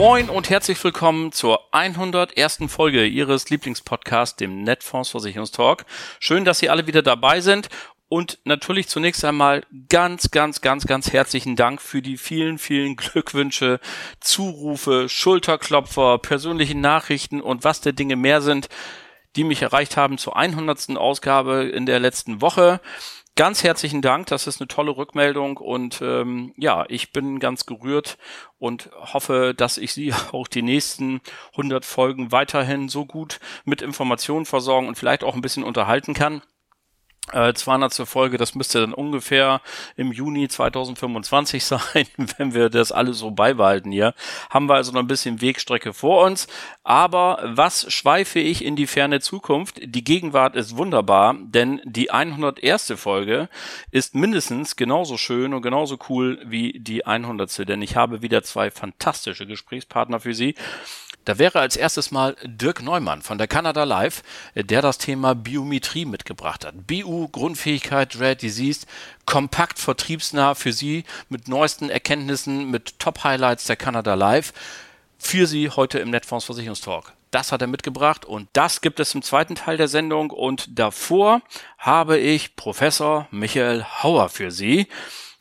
Moin und herzlich willkommen zur 101. Folge Ihres Lieblingspodcasts, dem Netfonds Versicherungstalk. Schön, dass Sie alle wieder dabei sind und natürlich zunächst einmal ganz, ganz, ganz, ganz herzlichen Dank für die vielen, vielen Glückwünsche, Zurufe, Schulterklopfer, persönliche Nachrichten und was der Dinge mehr sind, die mich erreicht haben zur 100. Ausgabe in der letzten Woche. Ganz herzlichen Dank, das ist eine tolle Rückmeldung und ähm, ja, ich bin ganz gerührt und hoffe, dass ich Sie auch die nächsten 100 Folgen weiterhin so gut mit Informationen versorgen und vielleicht auch ein bisschen unterhalten kann. 200 zur Folge, das müsste dann ungefähr im Juni 2025 sein, wenn wir das alles so beibehalten hier. Haben wir also noch ein bisschen Wegstrecke vor uns. Aber was schweife ich in die ferne Zukunft? Die Gegenwart ist wunderbar, denn die 101. Folge ist mindestens genauso schön und genauso cool wie die 100. Denn ich habe wieder zwei fantastische Gesprächspartner für Sie. Da wäre als erstes mal Dirk Neumann von der Canada Live, der das Thema Biometrie mitgebracht hat. BU, Grundfähigkeit, Rare Disease, kompakt vertriebsnah für Sie mit neuesten Erkenntnissen, mit Top-Highlights der Canada Live für Sie heute im Netfonds Versicherungstalk. Das hat er mitgebracht und das gibt es im zweiten Teil der Sendung und davor habe ich Professor Michael Hauer für Sie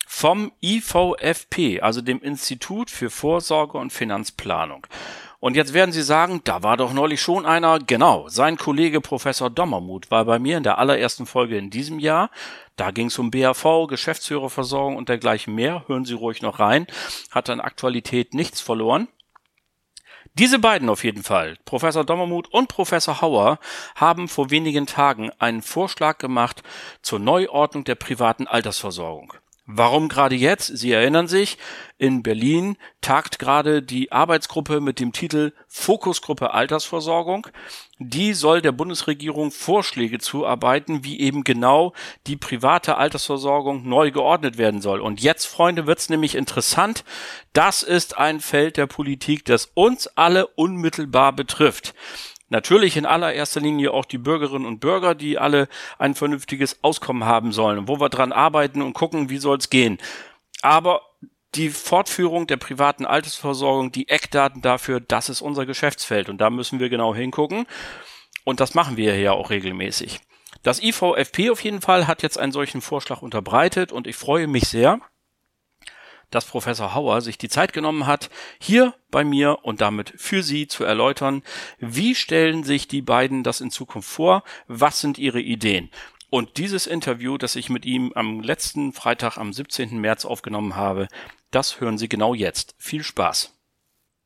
vom IVFP, also dem Institut für Vorsorge und Finanzplanung. Und jetzt werden Sie sagen, da war doch neulich schon einer. Genau, sein Kollege Professor Dommermuth war bei mir in der allerersten Folge in diesem Jahr. Da ging es um BAV, Geschäftsführerversorgung und dergleichen mehr. Hören Sie ruhig noch rein. Hat an Aktualität nichts verloren. Diese beiden auf jeden Fall, Professor Dommermuth und Professor Hauer, haben vor wenigen Tagen einen Vorschlag gemacht zur Neuordnung der privaten Altersversorgung. Warum gerade jetzt? Sie erinnern sich, in Berlin tagt gerade die Arbeitsgruppe mit dem Titel Fokusgruppe Altersversorgung. Die soll der Bundesregierung Vorschläge zuarbeiten, wie eben genau die private Altersversorgung neu geordnet werden soll. Und jetzt, Freunde, wird's nämlich interessant. Das ist ein Feld der Politik, das uns alle unmittelbar betrifft. Natürlich in allererster Linie auch die Bürgerinnen und Bürger, die alle ein vernünftiges Auskommen haben sollen, wo wir dran arbeiten und gucken, wie soll's gehen. Aber die Fortführung der privaten Altersversorgung, die Eckdaten dafür, das ist unser Geschäftsfeld und da müssen wir genau hingucken. Und das machen wir ja auch regelmäßig. Das IVFP auf jeden Fall hat jetzt einen solchen Vorschlag unterbreitet und ich freue mich sehr, dass Professor Hauer sich die Zeit genommen hat, hier bei mir und damit für Sie zu erläutern, wie stellen sich die beiden das in Zukunft vor, was sind ihre Ideen. Und dieses Interview, das ich mit ihm am letzten Freitag am 17. März aufgenommen habe, das hören Sie genau jetzt. Viel Spaß.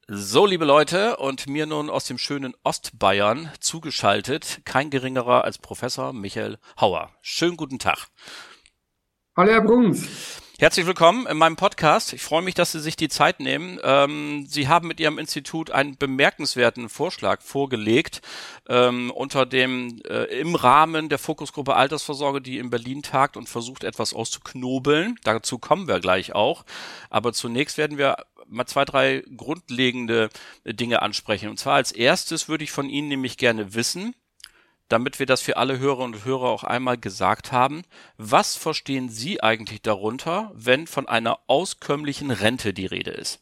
So, liebe Leute, und mir nun aus dem schönen Ostbayern zugeschaltet, kein geringerer als Professor Michael Hauer. Schönen guten Tag. Hallo, Herr Bruns. Herzlich willkommen in meinem Podcast. Ich freue mich, dass Sie sich die Zeit nehmen. Ähm, Sie haben mit Ihrem Institut einen bemerkenswerten Vorschlag vorgelegt ähm, unter dem äh, im Rahmen der Fokusgruppe Altersvorsorge, die in Berlin tagt und versucht etwas auszuknobeln. Dazu kommen wir gleich auch. Aber zunächst werden wir mal zwei, drei grundlegende Dinge ansprechen. Und zwar als erstes würde ich von Ihnen nämlich gerne wissen, damit wir das für alle Hörer und Hörer auch einmal gesagt haben. Was verstehen Sie eigentlich darunter, wenn von einer auskömmlichen Rente die Rede ist?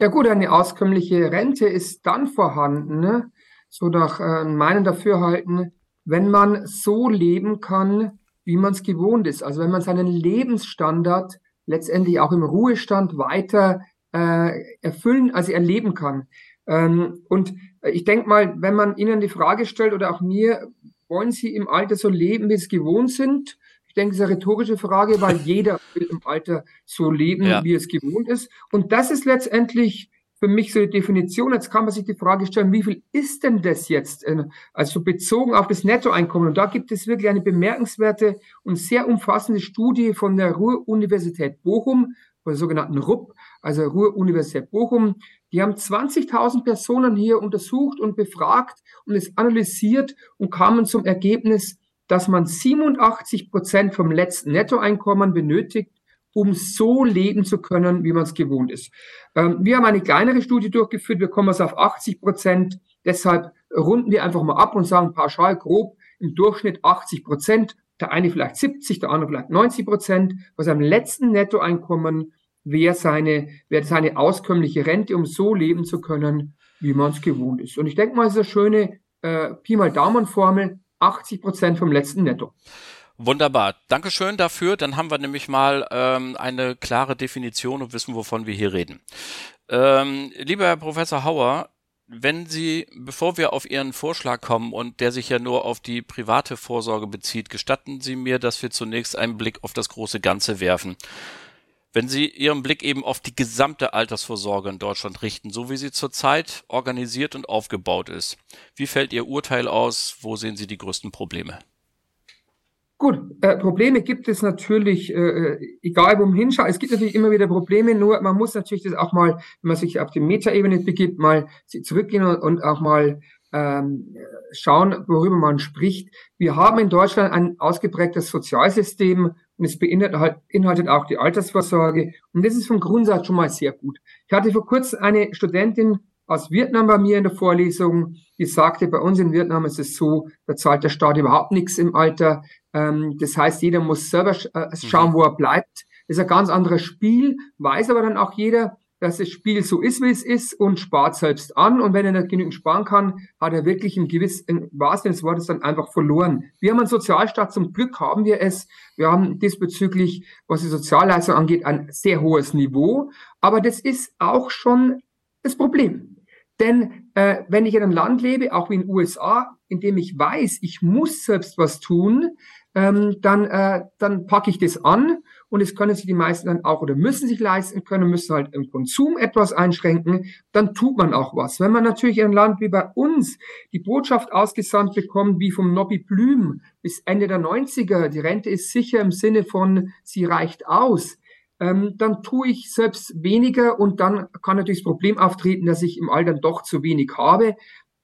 Ja gut, eine auskömmliche Rente ist dann vorhanden, ne? so nach äh, meinem Dafürhalten, wenn man so leben kann, wie man es gewohnt ist. Also wenn man seinen Lebensstandard letztendlich auch im Ruhestand weiter äh, erfüllen, also erleben kann. Ähm, und ich denke mal, wenn man Ihnen die Frage stellt oder auch mir, wollen Sie im Alter so leben, wie Sie es gewohnt sind? Ich denke, das ist eine rhetorische Frage, weil jeder will im Alter so leben, ja. wie es gewohnt ist. Und das ist letztendlich für mich so die Definition. Jetzt kann man sich die Frage stellen, wie viel ist denn das jetzt? Äh, also bezogen auf das Nettoeinkommen. Und da gibt es wirklich eine bemerkenswerte und sehr umfassende Studie von der Ruhr-Universität Bochum, von der sogenannten RUP, also Ruhr-Universität Bochum. Die haben 20.000 Personen hier untersucht und befragt und es analysiert und kamen zum Ergebnis, dass man 87 Prozent vom letzten Nettoeinkommen benötigt, um so leben zu können, wie man es gewohnt ist. Ähm, wir haben eine kleinere Studie durchgeführt, wir kommen also auf 80 Prozent. Deshalb runden wir einfach mal ab und sagen pauschal grob im Durchschnitt 80 Prozent. Der eine vielleicht 70, der andere vielleicht 90 Prozent. Was seinem letzten Nettoeinkommen wäre seine, wäre seine auskömmliche Rente, um so leben zu können, wie man es gewohnt ist. Und ich denke mal, es ist eine schöne äh, Pi mal Daumen-Formel, 80 Prozent vom letzten Netto. Wunderbar. Dankeschön dafür. Dann haben wir nämlich mal ähm, eine klare Definition und wissen, wovon wir hier reden. Ähm, lieber Herr Professor Hauer, wenn Sie, bevor wir auf Ihren Vorschlag kommen und der sich ja nur auf die private Vorsorge bezieht, gestatten Sie mir, dass wir zunächst einen Blick auf das große Ganze werfen. Wenn Sie Ihren Blick eben auf die gesamte Altersvorsorge in Deutschland richten, so wie sie zurzeit organisiert und aufgebaut ist, wie fällt Ihr Urteil aus? Wo sehen Sie die größten Probleme? Gut, äh, Probleme gibt es natürlich, äh, äh, egal wo man hinschaut. Es gibt natürlich immer wieder Probleme, nur man muss natürlich das auch mal, wenn man sich auf die Metaebene begibt, mal zurückgehen und, und auch mal ähm, schauen, worüber man spricht. Wir haben in Deutschland ein ausgeprägtes Sozialsystem und es beinhaltet auch die Altersvorsorge. Und das ist vom Grundsatz schon mal sehr gut. Ich hatte vor kurzem eine Studentin aus Vietnam bei mir in der Vorlesung, die sagte, bei uns in Vietnam ist es so, da zahlt der Staat überhaupt nichts im Alter. Ähm, das heißt, jeder muss selber äh, schauen, mhm. wo er bleibt. Das ist ein ganz anderes Spiel, weiß aber dann auch jeder, dass das Spiel so ist, wie es ist und spart selbst an. Und wenn er nicht genügend sparen kann, hat er wirklich im gewissen, wahrsten des Wortes dann einfach verloren. Wir haben einen Sozialstaat, zum Glück haben wir es. Wir haben diesbezüglich, was die Sozialleistung angeht, ein sehr hohes Niveau. Aber das ist auch schon das Problem. Denn äh, wenn ich in einem Land lebe, auch wie in den USA, in dem ich weiß, ich muss selbst was tun, ähm, dann, äh, dann packe ich das an und es können sich die meisten dann auch oder müssen sich leisten können, müssen halt im Konsum etwas einschränken, dann tut man auch was. Wenn man natürlich in einem Land wie bei uns die Botschaft ausgesandt bekommt, wie vom Nobby Blüm bis Ende der 90er, die Rente ist sicher im Sinne von, sie reicht aus, ähm, dann tue ich selbst weniger und dann kann natürlich das Problem auftreten, dass ich im Alter doch zu wenig habe.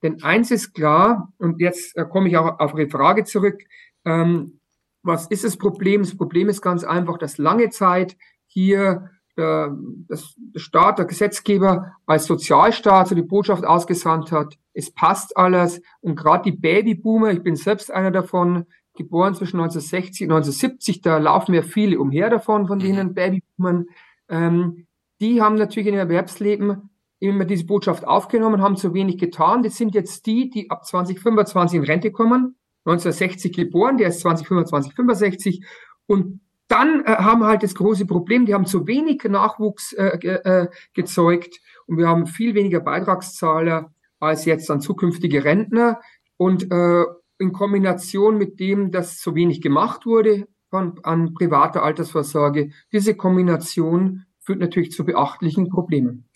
Denn eins ist klar, und jetzt äh, komme ich auch auf Ihre Frage zurück, ähm, was ist das Problem? Das Problem ist ganz einfach, dass lange Zeit hier der, äh, das, der Staat, der Gesetzgeber als Sozialstaat so die Botschaft ausgesandt hat, es passt alles. Und gerade die Babyboomer, ich bin selbst einer davon, geboren zwischen 1960 und 1970, da laufen ja viele umher davon, von mhm. denen Babyboomern, ähm, die haben natürlich in ihrem Erwerbsleben immer diese Botschaft aufgenommen, haben zu wenig getan. Das sind jetzt die, die ab 2025 in Rente kommen 1960 geboren, der ist 2025, 65 und dann äh, haben wir halt das große Problem, die haben zu wenig Nachwuchs äh, äh, gezeugt. Und wir haben viel weniger Beitragszahler als jetzt an zukünftige Rentner. Und äh, in Kombination mit dem, dass zu wenig gemacht wurde von, an privater Altersvorsorge, diese Kombination führt natürlich zu beachtlichen Problemen.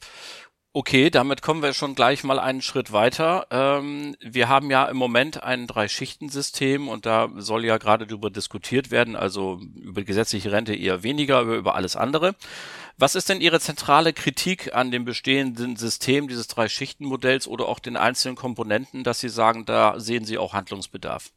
Okay, damit kommen wir schon gleich mal einen Schritt weiter. Ähm, wir haben ja im Moment ein Drei-Schichten-System und da soll ja gerade darüber diskutiert werden, also über gesetzliche Rente eher weniger, aber über alles andere. Was ist denn Ihre zentrale Kritik an dem bestehenden System dieses Drei-Schichten-Modells oder auch den einzelnen Komponenten, dass Sie sagen, da sehen Sie auch Handlungsbedarf?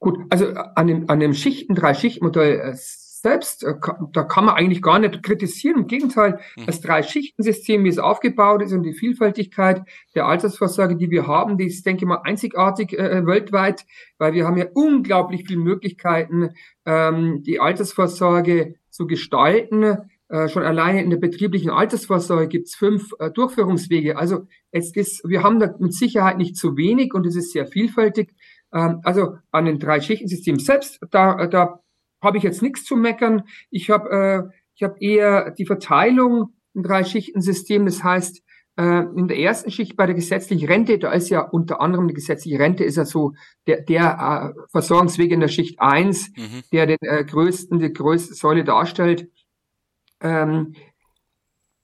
Gut, also an dem, an dem Schichten, Drei-Schichten-Modell äh, selbst, äh, da kann man eigentlich gar nicht kritisieren. Im Gegenteil, mhm. das Drei-Schichten-System, wie es aufgebaut ist und die Vielfältigkeit der Altersvorsorge, die wir haben, die ist, denke ich mal, einzigartig äh, äh, weltweit, weil wir haben ja unglaublich viele Möglichkeiten, ähm, die Altersvorsorge zu gestalten. Äh, schon alleine in der betrieblichen Altersvorsorge gibt's fünf äh, Durchführungswege. Also es ist, wir haben da mit Sicherheit nicht zu wenig und es ist sehr vielfältig. Ähm, also an den Drei-Schichten-System selbst, da, da habe ich jetzt nichts zu meckern. Ich habe äh, ich habe eher die Verteilung im Drei-Schichten-System. Das heißt, äh, in der ersten Schicht bei der gesetzlichen Rente, da ist ja unter anderem die gesetzliche Rente ist ja so der, der äh, Versorgungsweg in der Schicht eins, mhm. der den äh, größten, die größte Säule darstellt. Ähm,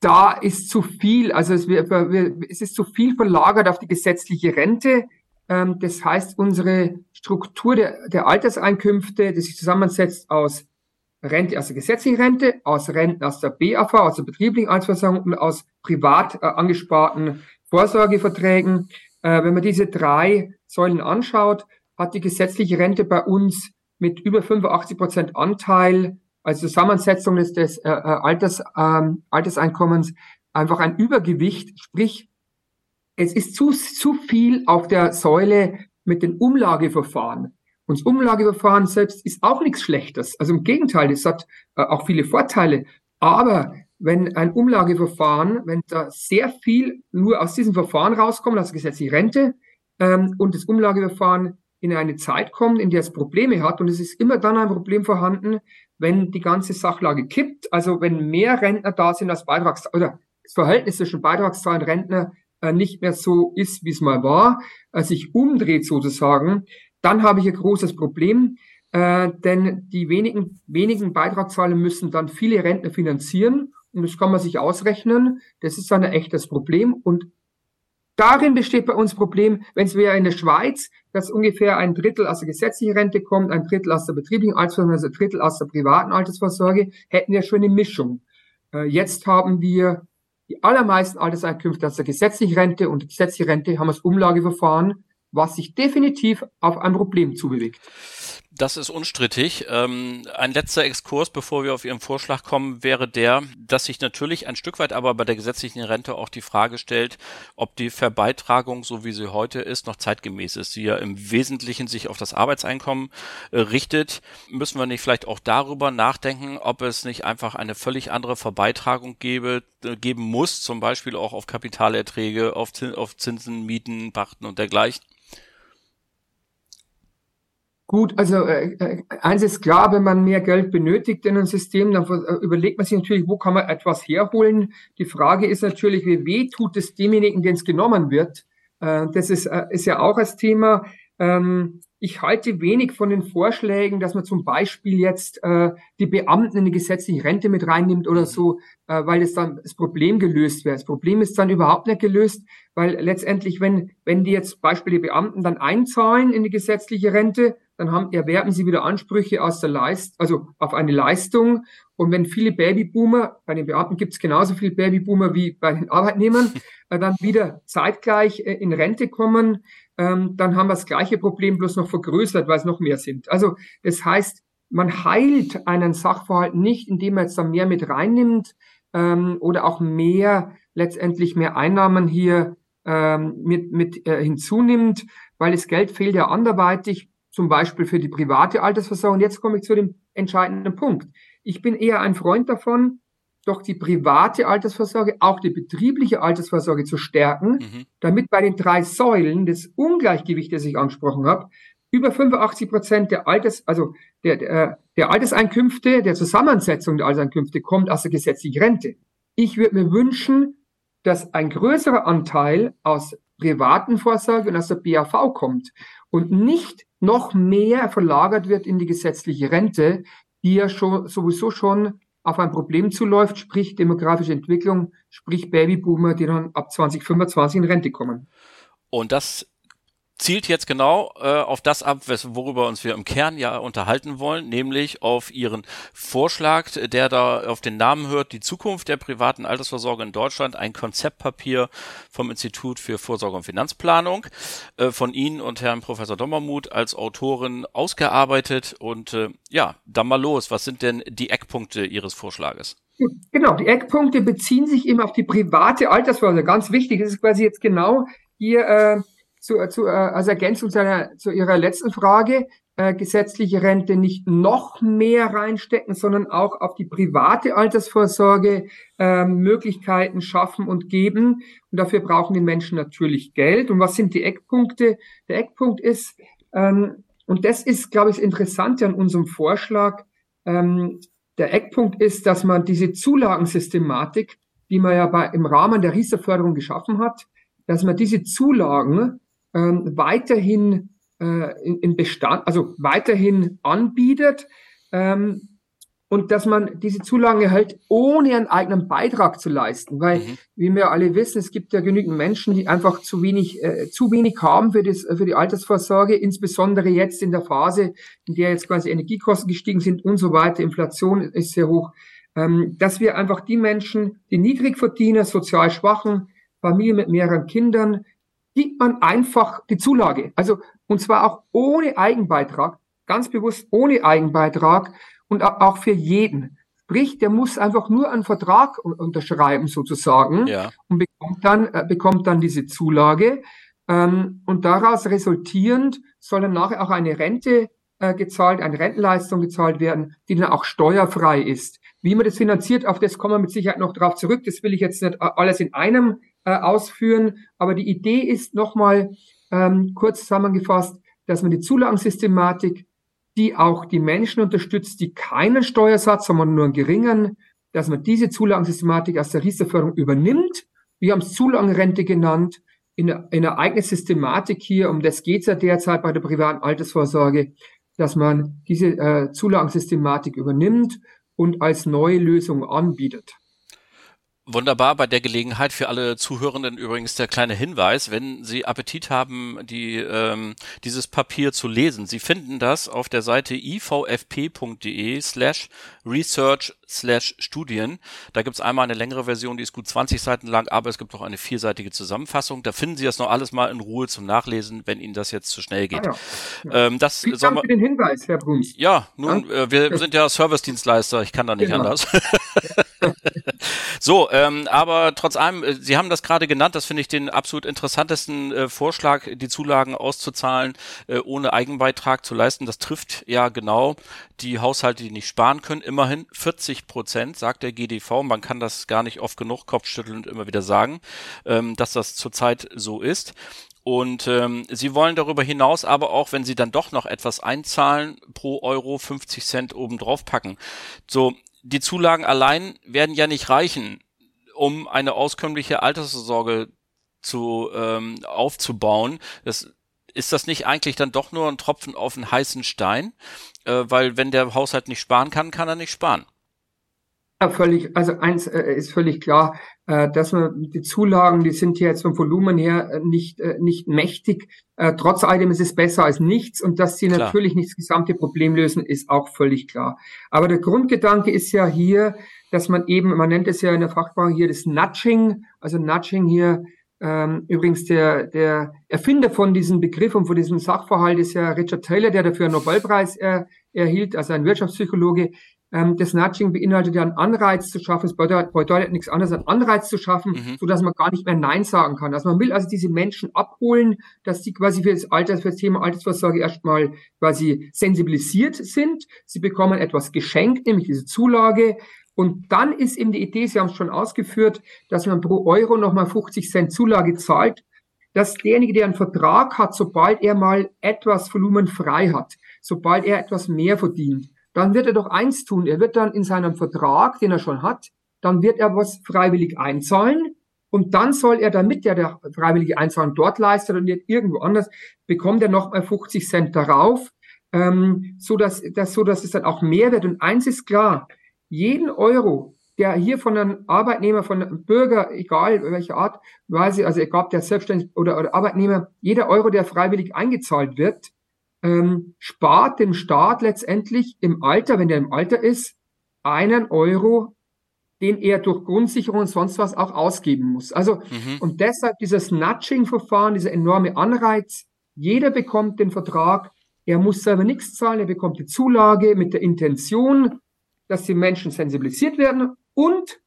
da ist zu viel, also es, wir, wir, es ist zu viel verlagert auf die gesetzliche Rente. Ähm, das heißt, unsere Struktur der, der Alterseinkünfte, die sich zusammensetzt aus Rente aus der gesetzlichen Rente, aus Renten aus der BAV, aus der betrieblichen Altersversorgung und aus privat äh, angesparten Vorsorgeverträgen. Äh, wenn man diese drei Säulen anschaut, hat die gesetzliche Rente bei uns mit über 85 Prozent Anteil, also Zusammensetzung des, des äh, äh, Alters, ähm, Alterseinkommens, einfach ein Übergewicht, sprich, es ist zu, zu viel auf der Säule mit den Umlageverfahren. Und das Umlageverfahren selbst ist auch nichts Schlechtes. Also im Gegenteil, es hat äh, auch viele Vorteile. Aber wenn ein Umlageverfahren, wenn da sehr viel nur aus diesem Verfahren rauskommt, also gesetzliche Rente, ähm, und das Umlageverfahren in eine Zeit kommt, in der es Probleme hat, und es ist immer dann ein Problem vorhanden, wenn die ganze Sachlage kippt, also wenn mehr Rentner da sind als Beitrags oder das Verhältnis zwischen Beitragszahlen und Rentner nicht mehr so ist, wie es mal war, äh, sich umdreht sozusagen, dann habe ich ein großes Problem, äh, denn die wenigen, wenigen Beitragszahler müssen dann viele Rentner finanzieren und das kann man sich ausrechnen. Das ist dann ein echtes Problem und darin besteht bei uns Problem, wenn es wäre in der Schweiz, dass ungefähr ein Drittel aus der gesetzlichen Rente kommt, ein Drittel aus der betrieblichen Altersvorsorge, also ein Drittel aus der privaten Altersvorsorge, hätten wir schon eine Mischung. Äh, jetzt haben wir die allermeisten Alterseinkünfte aus der gesetzlichen Rente und die gesetzliche Rente haben das Umlageverfahren was sich definitiv auf ein Problem zubewegt. Das ist unstrittig. Ähm, ein letzter Exkurs, bevor wir auf Ihren Vorschlag kommen, wäre der, dass sich natürlich ein Stück weit aber bei der gesetzlichen Rente auch die Frage stellt, ob die Verbeitragung, so wie sie heute ist, noch zeitgemäß ist. Sie ja im Wesentlichen sich auf das Arbeitseinkommen äh, richtet. Müssen wir nicht vielleicht auch darüber nachdenken, ob es nicht einfach eine völlig andere Verbeitragung gebe, äh, geben muss, zum Beispiel auch auf Kapitalerträge, auf, auf Zinsen, Mieten, Pachten und dergleichen? Gut, also äh, äh, eins ist klar, wenn man mehr Geld benötigt in ein System, dann äh, überlegt man sich natürlich, wo kann man etwas herholen. Die Frage ist natürlich, wie weh tut es demjenigen, den es genommen wird. Äh, das ist, äh, ist ja auch das Thema. Ähm, ich halte wenig von den Vorschlägen, dass man zum Beispiel jetzt äh, die Beamten in die gesetzliche Rente mit reinnimmt oder so, äh, weil es dann das Problem gelöst wäre. Das Problem ist dann überhaupt nicht gelöst, weil letztendlich, wenn, wenn die jetzt Beispiel die Beamten dann einzahlen in die gesetzliche Rente, dann haben, erwerben sie wieder Ansprüche aus der Leist, also auf eine Leistung. Und wenn viele Babyboomer, bei den Beamten gibt es genauso viele Babyboomer wie bei den Arbeitnehmern, äh, dann wieder zeitgleich äh, in Rente kommen, ähm, dann haben wir das gleiche Problem bloß noch vergrößert, weil es noch mehr sind. Also das heißt, man heilt einen Sachverhalt nicht, indem man jetzt da mehr mit reinnimmt ähm, oder auch mehr, letztendlich mehr Einnahmen hier ähm, mit, mit äh, hinzunimmt, weil das Geld fehlt ja anderweitig zum Beispiel für die private Altersversorgung. Jetzt komme ich zu dem entscheidenden Punkt. Ich bin eher ein Freund davon, doch die private Altersvorsorge, auch die betriebliche Altersvorsorge zu stärken, mhm. damit bei den drei Säulen des Ungleichgewichts, das ich angesprochen habe, über 85 Prozent der Alters, also der, der, der Alterseinkünfte, der Zusammensetzung der Alterseinkünfte kommt aus der gesetzlichen Rente. Ich würde mir wünschen, dass ein größerer Anteil aus privaten Vorsorge und aus der BAV kommt und nicht noch mehr verlagert wird in die gesetzliche Rente, die ja schon, sowieso schon auf ein Problem zuläuft, sprich demografische Entwicklung, sprich Babyboomer, die dann ab 2025 in Rente kommen. Und das zielt jetzt genau äh, auf das ab, worüber uns wir im Kern ja unterhalten wollen, nämlich auf Ihren Vorschlag, der da auf den Namen hört, die Zukunft der privaten Altersvorsorge in Deutschland, ein Konzeptpapier vom Institut für Vorsorge und Finanzplanung, äh, von Ihnen und Herrn Professor Dommermuth als Autorin ausgearbeitet. Und äh, ja, dann mal los. Was sind denn die Eckpunkte Ihres Vorschlages? Genau, die Eckpunkte beziehen sich eben auf die private Altersvorsorge. Ganz wichtig, das ist quasi jetzt genau hier äh, zu, zu, äh, als Ergänzung zu, einer, zu Ihrer letzten Frage, äh, gesetzliche Rente nicht noch mehr reinstecken, sondern auch auf die private Altersvorsorge äh, Möglichkeiten schaffen und geben. Und dafür brauchen die Menschen natürlich Geld. Und was sind die Eckpunkte? Der Eckpunkt ist, ähm, und das ist, glaube ich, das Interessante an unserem Vorschlag, ähm, der Eckpunkt ist, dass man diese Zulagensystematik, die man ja bei, im Rahmen der Riester-Förderung geschaffen hat, dass man diese Zulagen ähm, weiterhin äh, in, in Bestand, also weiterhin anbietet. Ähm, und dass man diese Zulagen erhält, ohne einen eigenen Beitrag zu leisten. Weil, mhm. wie wir alle wissen, es gibt ja genügend Menschen, die einfach zu wenig, äh, zu wenig haben für, das, für die Altersvorsorge, insbesondere jetzt in der Phase, in der jetzt quasi Energiekosten gestiegen sind und so weiter, Inflation ist sehr hoch, ähm, dass wir einfach die Menschen, die niedrig verdienen, sozial schwachen, Familien mit mehreren Kindern, gibt man einfach die Zulage. Also, und zwar auch ohne Eigenbeitrag, ganz bewusst ohne Eigenbeitrag und auch für jeden. Sprich, der muss einfach nur einen Vertrag unterschreiben sozusagen ja. und bekommt dann, äh, bekommt dann diese Zulage. Ähm, und daraus resultierend soll dann nachher auch eine Rente äh, gezahlt, eine Rentenleistung gezahlt werden, die dann auch steuerfrei ist. Wie man das finanziert, auf das kommen wir mit Sicherheit noch drauf zurück. Das will ich jetzt nicht alles in einem äh, ausführen. Aber die Idee ist nochmal ähm, kurz zusammengefasst, dass man die Zulagensystematik die auch die Menschen unterstützt, die keinen Steuersatz, sondern nur einen geringen, dass man diese Zulagensystematik aus der Riester-Förderung übernimmt. Wir haben es Zulagenrente genannt, in, in einer eigenen Systematik hier, um das geht es ja derzeit bei der privaten Altersvorsorge, dass man diese äh, Zulagensystematik übernimmt und als neue Lösung anbietet. Wunderbar, bei der Gelegenheit für alle Zuhörenden übrigens der kleine Hinweis, wenn Sie Appetit haben, die, ähm, dieses Papier zu lesen. Sie finden das auf der Seite ivfp.de slash research slash Studien. Da gibt's einmal eine längere Version, die ist gut 20 Seiten lang, aber es gibt auch eine vierseitige Zusammenfassung. Da finden Sie das noch alles mal in Ruhe zum Nachlesen, wenn Ihnen das jetzt zu schnell geht. Ah, ja. Ja. Ähm, das Vielen Dank für den Hinweis, Herr Bruns. Ja, nun, äh, wir sind ja Servicedienstleister, ich kann da nicht genau. anders. so, ähm, aber trotz allem, äh, Sie haben das gerade genannt, das finde ich den absolut interessantesten äh, Vorschlag, die Zulagen auszuzahlen, äh, ohne Eigenbeitrag zu leisten. Das trifft ja genau die Haushalte, die nicht sparen können. Immerhin 40 Prozent, sagt der GDV. Man kann das gar nicht oft genug kopfschüttelnd immer wieder sagen, ähm, dass das zurzeit so ist. Und ähm, sie wollen darüber hinaus aber auch, wenn sie dann doch noch etwas einzahlen, pro Euro 50 Cent obendrauf packen. So, die Zulagen allein werden ja nicht reichen, um eine auskömmliche Altersvorsorge zu ähm, aufzubauen. Das ist das nicht eigentlich dann doch nur ein Tropfen auf einen heißen Stein? Äh, weil wenn der Haushalt nicht sparen kann, kann er nicht sparen. Ja, völlig, also eins äh, ist völlig klar, äh, dass man die Zulagen, die sind jetzt vom Volumen her äh, nicht, äh, nicht mächtig. Äh, trotz allem ist es besser als nichts und dass sie klar. natürlich nicht das gesamte Problem lösen, ist auch völlig klar. Aber der Grundgedanke ist ja hier, dass man eben, man nennt es ja in der Fachsprache hier das Nudging, also Nudging hier ähm, übrigens der, der Erfinder von diesem Begriff und von diesem Sachverhalt ist ja Richard Taylor, der dafür einen Nobelpreis er, erhielt, also ein Wirtschaftspsychologe. Ähm, das Nudging beinhaltet ja einen Anreiz zu schaffen, es bedeutet, bedeutet nichts anderes, einen Anreiz zu schaffen, mhm. so dass man gar nicht mehr Nein sagen kann. Also man will also diese Menschen abholen, dass die quasi für das Alter, für das Thema Altersvorsorge erstmal quasi sensibilisiert sind. Sie bekommen etwas geschenkt, nämlich diese Zulage. Und dann ist eben die Idee, Sie haben es schon ausgeführt, dass man pro Euro nochmal 50 Cent Zulage zahlt, dass derjenige, der einen Vertrag hat, sobald er mal etwas Volumen frei hat, sobald er etwas mehr verdient, dann wird er doch eins tun. Er wird dann in seinem Vertrag, den er schon hat, dann wird er was freiwillig einzahlen und dann soll er, damit er der freiwillige Einzahlung dort leistet und nicht irgendwo anders, bekommt er nochmal 50 Cent darauf, ähm, so dass, das, so dass es dann auch mehr wird. Und eins ist klar, jeden Euro, der hier von einem Arbeitnehmer, von einem Bürger, egal welcher Art, Weise, also egal ob der selbstständig oder, oder Arbeitnehmer, jeder Euro, der freiwillig eingezahlt wird, ähm, spart dem Staat letztendlich im Alter, wenn der im Alter ist, einen Euro, den er durch Grundsicherung und sonst was auch ausgeben muss. Also, mhm. und deshalb dieses Nudging-Verfahren, dieser enorme Anreiz, jeder bekommt den Vertrag, er muss selber nichts zahlen, er bekommt die Zulage mit der Intention, dass die Menschen sensibilisiert werden und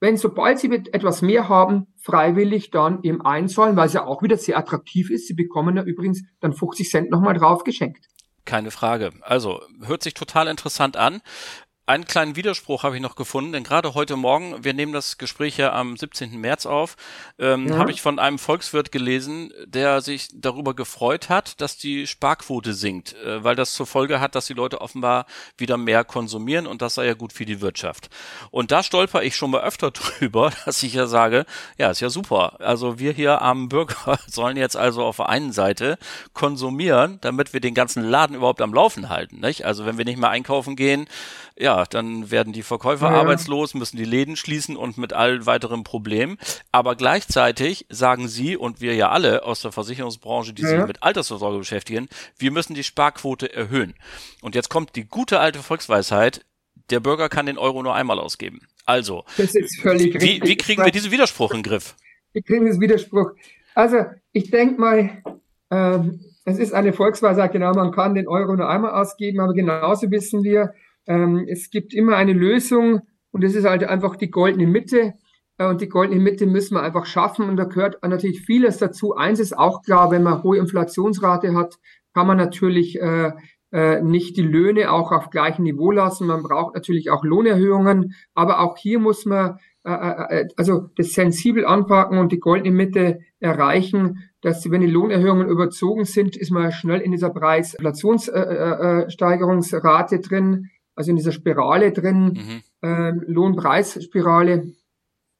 wenn sobald sie etwas mehr haben, freiwillig dann eben einzahlen, weil es ja auch wieder sehr attraktiv ist. Sie bekommen ja übrigens dann 50 Cent nochmal drauf geschenkt. Keine Frage. Also hört sich total interessant an einen kleinen Widerspruch habe ich noch gefunden, denn gerade heute Morgen, wir nehmen das Gespräch ja am 17. März auf, ähm, ja. habe ich von einem Volkswirt gelesen, der sich darüber gefreut hat, dass die Sparquote sinkt, äh, weil das zur Folge hat, dass die Leute offenbar wieder mehr konsumieren und das sei ja gut für die Wirtschaft. Und da stolper ich schon mal öfter drüber, dass ich ja sage, ja, ist ja super. Also wir hier armen Bürger sollen jetzt also auf der einen Seite konsumieren, damit wir den ganzen Laden überhaupt am Laufen halten. Nicht? Also wenn wir nicht mehr einkaufen gehen, ja, dann werden die Verkäufer ja. arbeitslos, müssen die Läden schließen und mit all weiteren Problemen. Aber gleichzeitig sagen Sie und wir ja alle aus der Versicherungsbranche, die ja. sich mit Altersvorsorge beschäftigen, wir müssen die Sparquote erhöhen. Und jetzt kommt die gute alte Volksweisheit, der Bürger kann den Euro nur einmal ausgeben. Also, wie, wie, kriegen wir diesen Widerspruch in den Griff? Wie kriegen wir diesen Widerspruch? Also, ich denke mal, ähm, es ist eine Volksweisheit, genau, man kann den Euro nur einmal ausgeben, aber genauso wissen wir, ähm, es gibt immer eine Lösung und das ist halt einfach die goldene Mitte. Äh, und die goldene Mitte müssen wir einfach schaffen und da gehört natürlich vieles dazu. Eins ist auch klar, wenn man hohe Inflationsrate hat, kann man natürlich äh, äh, nicht die Löhne auch auf gleichem Niveau lassen. Man braucht natürlich auch Lohnerhöhungen, aber auch hier muss man äh, äh, äh, also das sensibel anpacken und die goldene Mitte erreichen, dass wenn die Lohnerhöhungen überzogen sind, ist man schnell in dieser Preisinflationssteigerungsrate drin, also in dieser Spirale drin, mhm. äh, Lohnpreisspirale.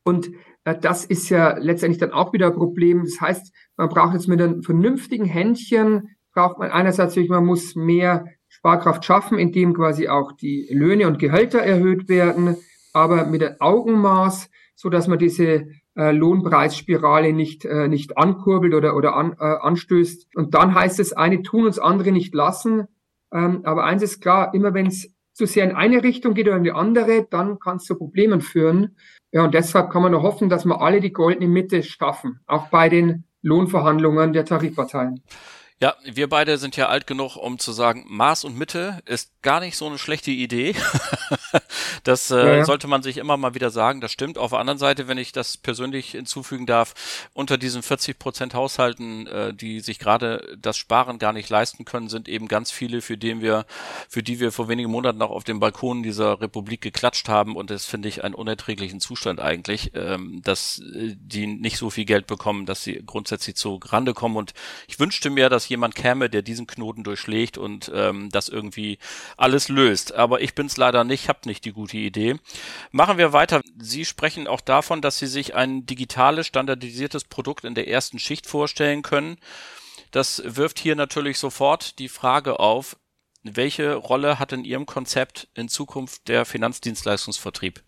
Und äh, das ist ja letztendlich dann auch wieder ein Problem. Das heißt, man braucht jetzt mit einem vernünftigen Händchen braucht man einerseits natürlich, man muss mehr Sparkraft schaffen, indem quasi auch die Löhne und Gehälter erhöht werden, aber mit einem Augenmaß, so dass man diese äh, Lohnpreisspirale nicht, äh, nicht ankurbelt oder, oder an, äh, anstößt. Und dann heißt es, eine tun und das andere nicht lassen. Ähm, aber eins ist klar, immer wenn es zu sehr in eine Richtung geht oder in die andere, dann kann es zu Problemen führen. Ja, und deshalb kann man nur hoffen, dass wir alle die goldene Mitte schaffen, auch bei den Lohnverhandlungen der Tarifparteien. Ja, wir beide sind ja alt genug, um zu sagen, Maß und Mitte ist gar nicht so eine schlechte Idee. das äh, ja. sollte man sich immer mal wieder sagen. Das stimmt. Auf der anderen Seite, wenn ich das persönlich hinzufügen darf, unter diesen 40 Prozent Haushalten, äh, die sich gerade das Sparen gar nicht leisten können, sind eben ganz viele, für den wir, für die wir vor wenigen Monaten noch auf dem Balkon dieser Republik geklatscht haben. Und das finde ich einen unerträglichen Zustand eigentlich, ähm, dass äh, die nicht so viel Geld bekommen, dass sie grundsätzlich zu Rande kommen. Und ich wünschte mir, dass jemand käme, der diesen Knoten durchschlägt und ähm, das irgendwie alles löst. Aber ich bin's leider nicht, hab nicht die gute Idee. Machen wir weiter. Sie sprechen auch davon, dass Sie sich ein digitales, standardisiertes Produkt in der ersten Schicht vorstellen können. Das wirft hier natürlich sofort die Frage auf, welche Rolle hat in Ihrem Konzept in Zukunft der Finanzdienstleistungsvertrieb?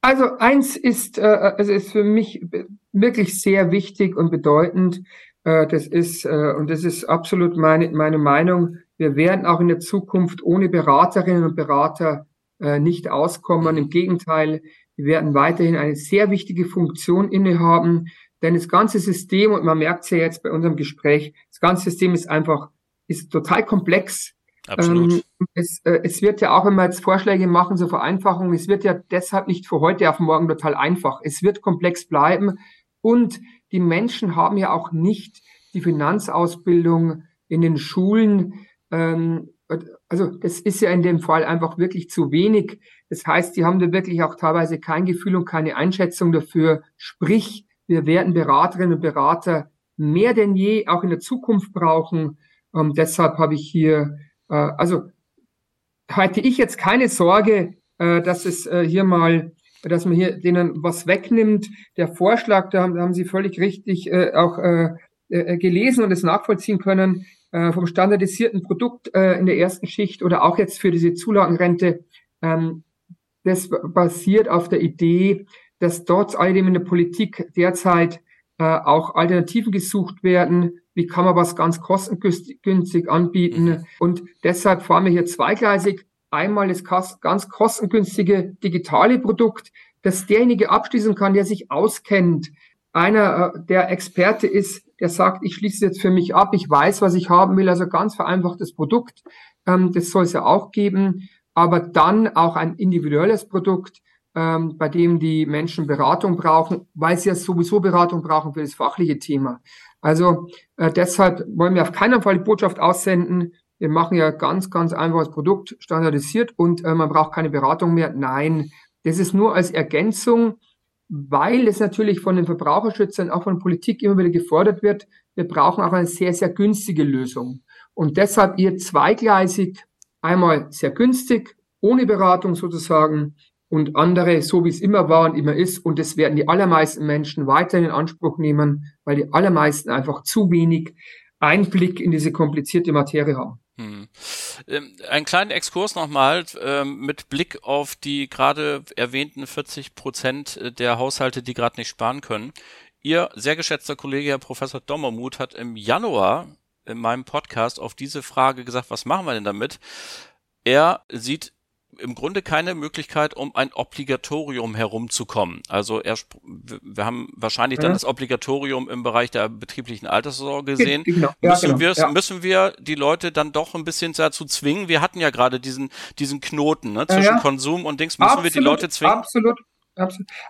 Also eins ist, äh, also ist für mich wirklich sehr wichtig und bedeutend. Äh, das ist, äh, und das ist absolut meine, meine Meinung, wir werden auch in der Zukunft ohne Beraterinnen und Berater äh, nicht auskommen. Im Gegenteil, wir werden weiterhin eine sehr wichtige Funktion innehaben, denn das ganze System, und man merkt es ja jetzt bei unserem Gespräch, das ganze System ist einfach, ist total komplex. Absolut. Ähm, es, äh, es wird ja auch, wenn wir jetzt Vorschläge machen zur Vereinfachung, es wird ja deshalb nicht für heute auf morgen total einfach. Es wird komplex bleiben und die Menschen haben ja auch nicht die Finanzausbildung in den Schulen. Ähm, also das ist ja in dem Fall einfach wirklich zu wenig. Das heißt, die haben da wirklich auch teilweise kein Gefühl und keine Einschätzung dafür. Sprich, wir werden Beraterinnen und Berater mehr denn je auch in der Zukunft brauchen. Ähm, deshalb habe ich hier, äh, also hatte ich jetzt keine Sorge, äh, dass es äh, hier mal dass man hier denen was wegnimmt. Der Vorschlag, da haben, da haben Sie völlig richtig äh, auch äh, äh, gelesen und es nachvollziehen können, äh, vom standardisierten Produkt äh, in der ersten Schicht oder auch jetzt für diese Zulagenrente. Ähm, das basiert auf der Idee, dass dort alledem in der Politik derzeit äh, auch Alternativen gesucht werden. Wie kann man was ganz kostengünstig anbieten? Mhm. Und deshalb fahren wir hier zweigleisig einmal das ganz kostengünstige digitale Produkt, das derjenige abschließen kann, der sich auskennt. Einer, äh, der Experte ist, der sagt, ich schließe jetzt für mich ab, ich weiß, was ich haben will, also ganz vereinfachtes Produkt. Ähm, das soll es ja auch geben, aber dann auch ein individuelles Produkt, ähm, bei dem die Menschen Beratung brauchen, weil sie ja sowieso Beratung brauchen für das fachliche Thema. Also äh, deshalb wollen wir auf keinen Fall die Botschaft aussenden, wir machen ja ganz, ganz einfaches Produkt, standardisiert und äh, man braucht keine Beratung mehr. Nein, das ist nur als Ergänzung, weil es natürlich von den Verbraucherschützern, auch von Politik immer wieder gefordert wird. Wir brauchen auch eine sehr, sehr günstige Lösung. Und deshalb ihr zweigleisig, einmal sehr günstig, ohne Beratung sozusagen, und andere, so wie es immer war und immer ist. Und das werden die allermeisten Menschen weiterhin in Anspruch nehmen, weil die allermeisten einfach zu wenig Einblick in diese komplizierte Materie haben. Hm. Ähm, einen kleinen Exkurs nochmal ähm, mit Blick auf die gerade erwähnten 40 Prozent der Haushalte, die gerade nicht sparen können. Ihr sehr geschätzter Kollege, Herr Professor Dommermuth, hat im Januar in meinem Podcast auf diese Frage gesagt, was machen wir denn damit? Er sieht im Grunde keine Möglichkeit, um ein Obligatorium herumzukommen. Also er, wir haben wahrscheinlich dann das Obligatorium im Bereich der betrieblichen Alterssorge gesehen. Genau. Ja, müssen, genau. wir, ja. müssen wir die Leute dann doch ein bisschen dazu zwingen? Wir hatten ja gerade diesen, diesen Knoten ne, zwischen ja, Konsum und Dings. Müssen absolut, wir die Leute zwingen? Absolut.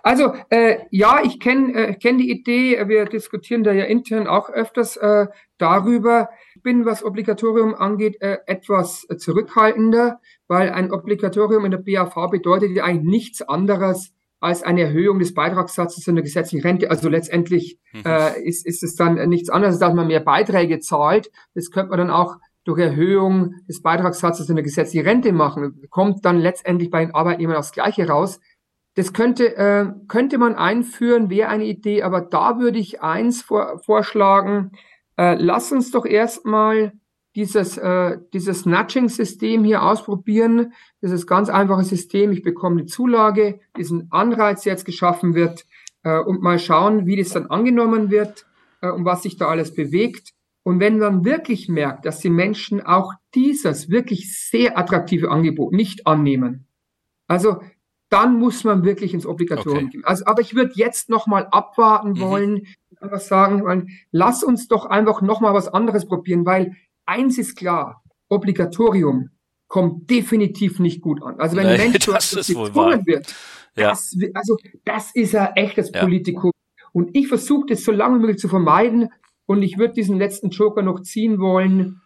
Also äh, ja, ich kenne äh, kenn die Idee, wir diskutieren da ja intern auch öfters äh, darüber. Ich bin, was Obligatorium angeht, äh, etwas zurückhaltender weil ein Obligatorium in der BAV bedeutet ja eigentlich nichts anderes als eine Erhöhung des Beitragssatzes in der gesetzlichen Rente. Also letztendlich mhm. äh, ist, ist es dann nichts anderes, dass man mehr Beiträge zahlt. Das könnte man dann auch durch Erhöhung des Beitragssatzes in der gesetzlichen Rente machen. Kommt dann letztendlich bei den Arbeitnehmern aufs Gleiche raus. Das könnte, äh, könnte man einführen, wäre eine Idee, aber da würde ich eins vor, vorschlagen, äh, lass uns doch erstmal dieses, äh, dieses Nudging-System hier ausprobieren. Das ist ganz einfaches System. Ich bekomme eine Zulage, diesen Anreiz jetzt geschaffen wird äh, und mal schauen, wie das dann angenommen wird äh, und was sich da alles bewegt. Und wenn man wirklich merkt, dass die Menschen auch dieses wirklich sehr attraktive Angebot nicht annehmen, also dann muss man wirklich ins Obligatorium okay. gehen. Also, aber ich würde jetzt noch mal abwarten mhm. wollen, was sagen wollen. Lass uns doch einfach noch mal was anderes probieren, weil eins ist klar, Obligatorium kommt definitiv nicht gut an. Also wenn ein Mensch gezwungen wird, ja. das, also das ist ja echtes ja. Politikum. Und ich versuche das so lange wie möglich zu vermeiden. Und ich würde diesen letzten Joker noch ziehen wollen.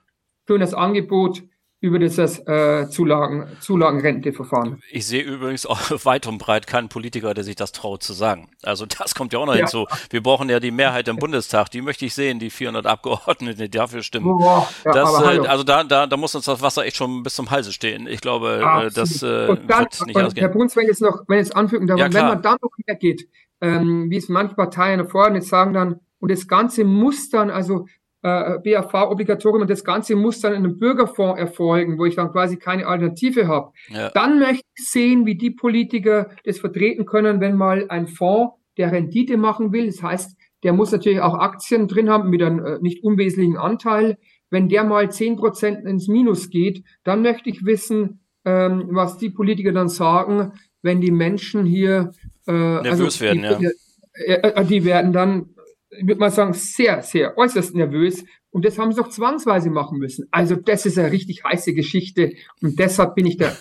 Schönes Angebot über dieses äh, Zulagen, Zulagenrenteverfahren. Ich sehe übrigens auch weit und breit keinen Politiker, der sich das traut zu sagen. Also das kommt ja auch noch ja. hinzu. Wir brauchen ja die Mehrheit im Bundestag. Die möchte ich sehen, die 400 Abgeordneten, die dafür stimmen. Boah, ja, das, äh, also da, da, da muss uns das Wasser echt schon bis zum Halse stehen. Ich glaube, äh, Absolut. das äh, und dann, wird nicht ausgehen. Herr Bruns, wenn jetzt noch, wenn jetzt anfügen darf, ja, wenn man dann noch hergeht, ähm, wie es manche Parteien vorhin jetzt sagen dann, und das Ganze muss dann, also äh, BAV-Obligatorium und das Ganze muss dann in einem Bürgerfonds erfolgen, wo ich dann quasi keine Alternative habe. Ja. Dann möchte ich sehen, wie die Politiker das vertreten können, wenn mal ein Fonds der Rendite machen will. Das heißt, der muss natürlich auch Aktien drin haben mit einem äh, nicht unwesentlichen Anteil. Wenn der mal zehn Prozent ins Minus geht, dann möchte ich wissen, ähm, was die Politiker dann sagen, wenn die Menschen hier äh, nervös also, werden, die, ja. Äh, äh, die werden dann ich würde mal sagen, sehr, sehr äußerst nervös. Und das haben sie doch zwangsweise machen müssen. Also das ist eine richtig heiße Geschichte. Und deshalb bin ich da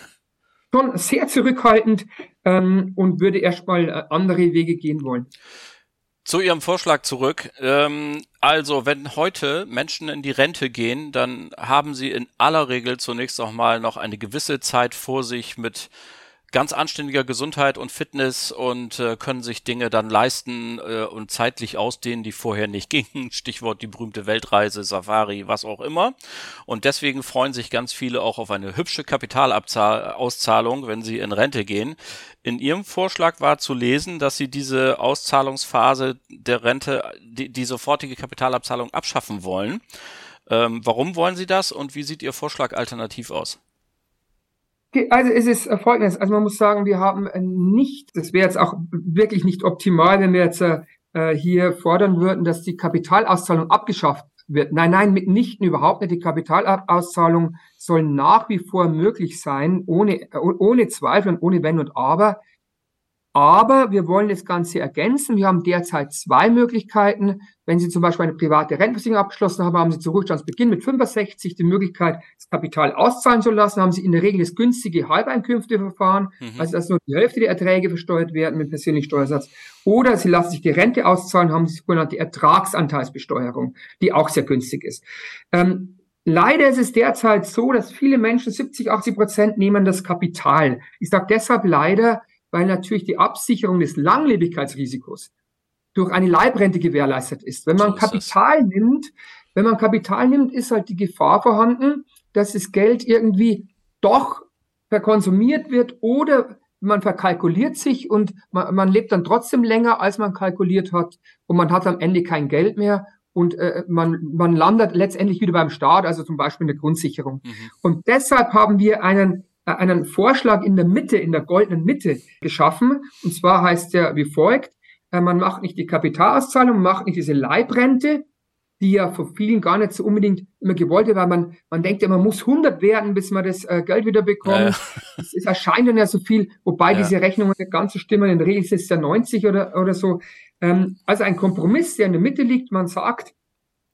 schon sehr zurückhaltend ähm, und würde erstmal äh, andere Wege gehen wollen. Zu Ihrem Vorschlag zurück. Ähm, also, wenn heute Menschen in die Rente gehen, dann haben sie in aller Regel zunächst auch mal noch eine gewisse Zeit vor sich mit ganz anständiger Gesundheit und Fitness und äh, können sich Dinge dann leisten äh, und zeitlich ausdehnen, die vorher nicht gingen. Stichwort die berühmte Weltreise, Safari, was auch immer. Und deswegen freuen sich ganz viele auch auf eine hübsche Kapitalauszahlung, wenn sie in Rente gehen. In Ihrem Vorschlag war zu lesen, dass Sie diese Auszahlungsphase der Rente, die, die sofortige Kapitalabzahlung abschaffen wollen. Ähm, warum wollen Sie das und wie sieht Ihr Vorschlag alternativ aus? Also es ist folgendes, also man muss sagen, wir haben nicht, das wäre jetzt auch wirklich nicht optimal, wenn wir jetzt äh, hier fordern würden, dass die Kapitalauszahlung abgeschafft wird. Nein, nein, mitnichten überhaupt nicht. Die Kapitalauszahlung soll nach wie vor möglich sein, ohne, ohne Zweifel und ohne Wenn und Aber. Aber wir wollen das Ganze ergänzen. Wir haben derzeit zwei Möglichkeiten. Wenn Sie zum Beispiel eine private Rentenversicherung abgeschlossen haben, haben Sie zu Ruhestandsbeginn mit 65 die Möglichkeit, das Kapital auszahlen zu lassen. Haben Sie in der Regel das günstige Halbeinkünfteverfahren, mhm. also dass nur die Hälfte der Erträge versteuert werden mit persönlichen Steuersatz. Oder Sie lassen sich die Rente auszahlen, haben Sie die sogenannte Ertragsanteilsbesteuerung, die auch sehr günstig ist. Ähm, Leider ist es derzeit so, dass viele Menschen, 70, 80 Prozent, nehmen das Kapital. Ich sage deshalb leider, weil natürlich die Absicherung des Langlebigkeitsrisikos durch eine Leibrente gewährleistet ist. Wenn man Kapital nimmt, wenn man Kapital nimmt, ist halt die Gefahr vorhanden, dass das Geld irgendwie doch verkonsumiert wird oder man verkalkuliert sich und man, man lebt dann trotzdem länger, als man kalkuliert hat und man hat am Ende kein Geld mehr und äh, man, man landet letztendlich wieder beim Staat, also zum Beispiel in der Grundsicherung. Mhm. Und deshalb haben wir einen, einen Vorschlag in der Mitte, in der goldenen Mitte geschaffen. Und zwar heißt der wie folgt, äh, man macht nicht die Kapitalauszahlung, man macht nicht diese Leibrente, die ja von vielen gar nicht so unbedingt immer gewollt wird, weil man, man denkt ja, man muss 100 werden, bis man das äh, Geld wieder bekommt. Ja, ja. Es, es, erscheint dann ja so viel, wobei ja. diese Rechnungen nicht ganz so stimmen. In der Regel ist es ja 90 oder, oder so. Ähm, also ein Kompromiss, der in der Mitte liegt. Man sagt,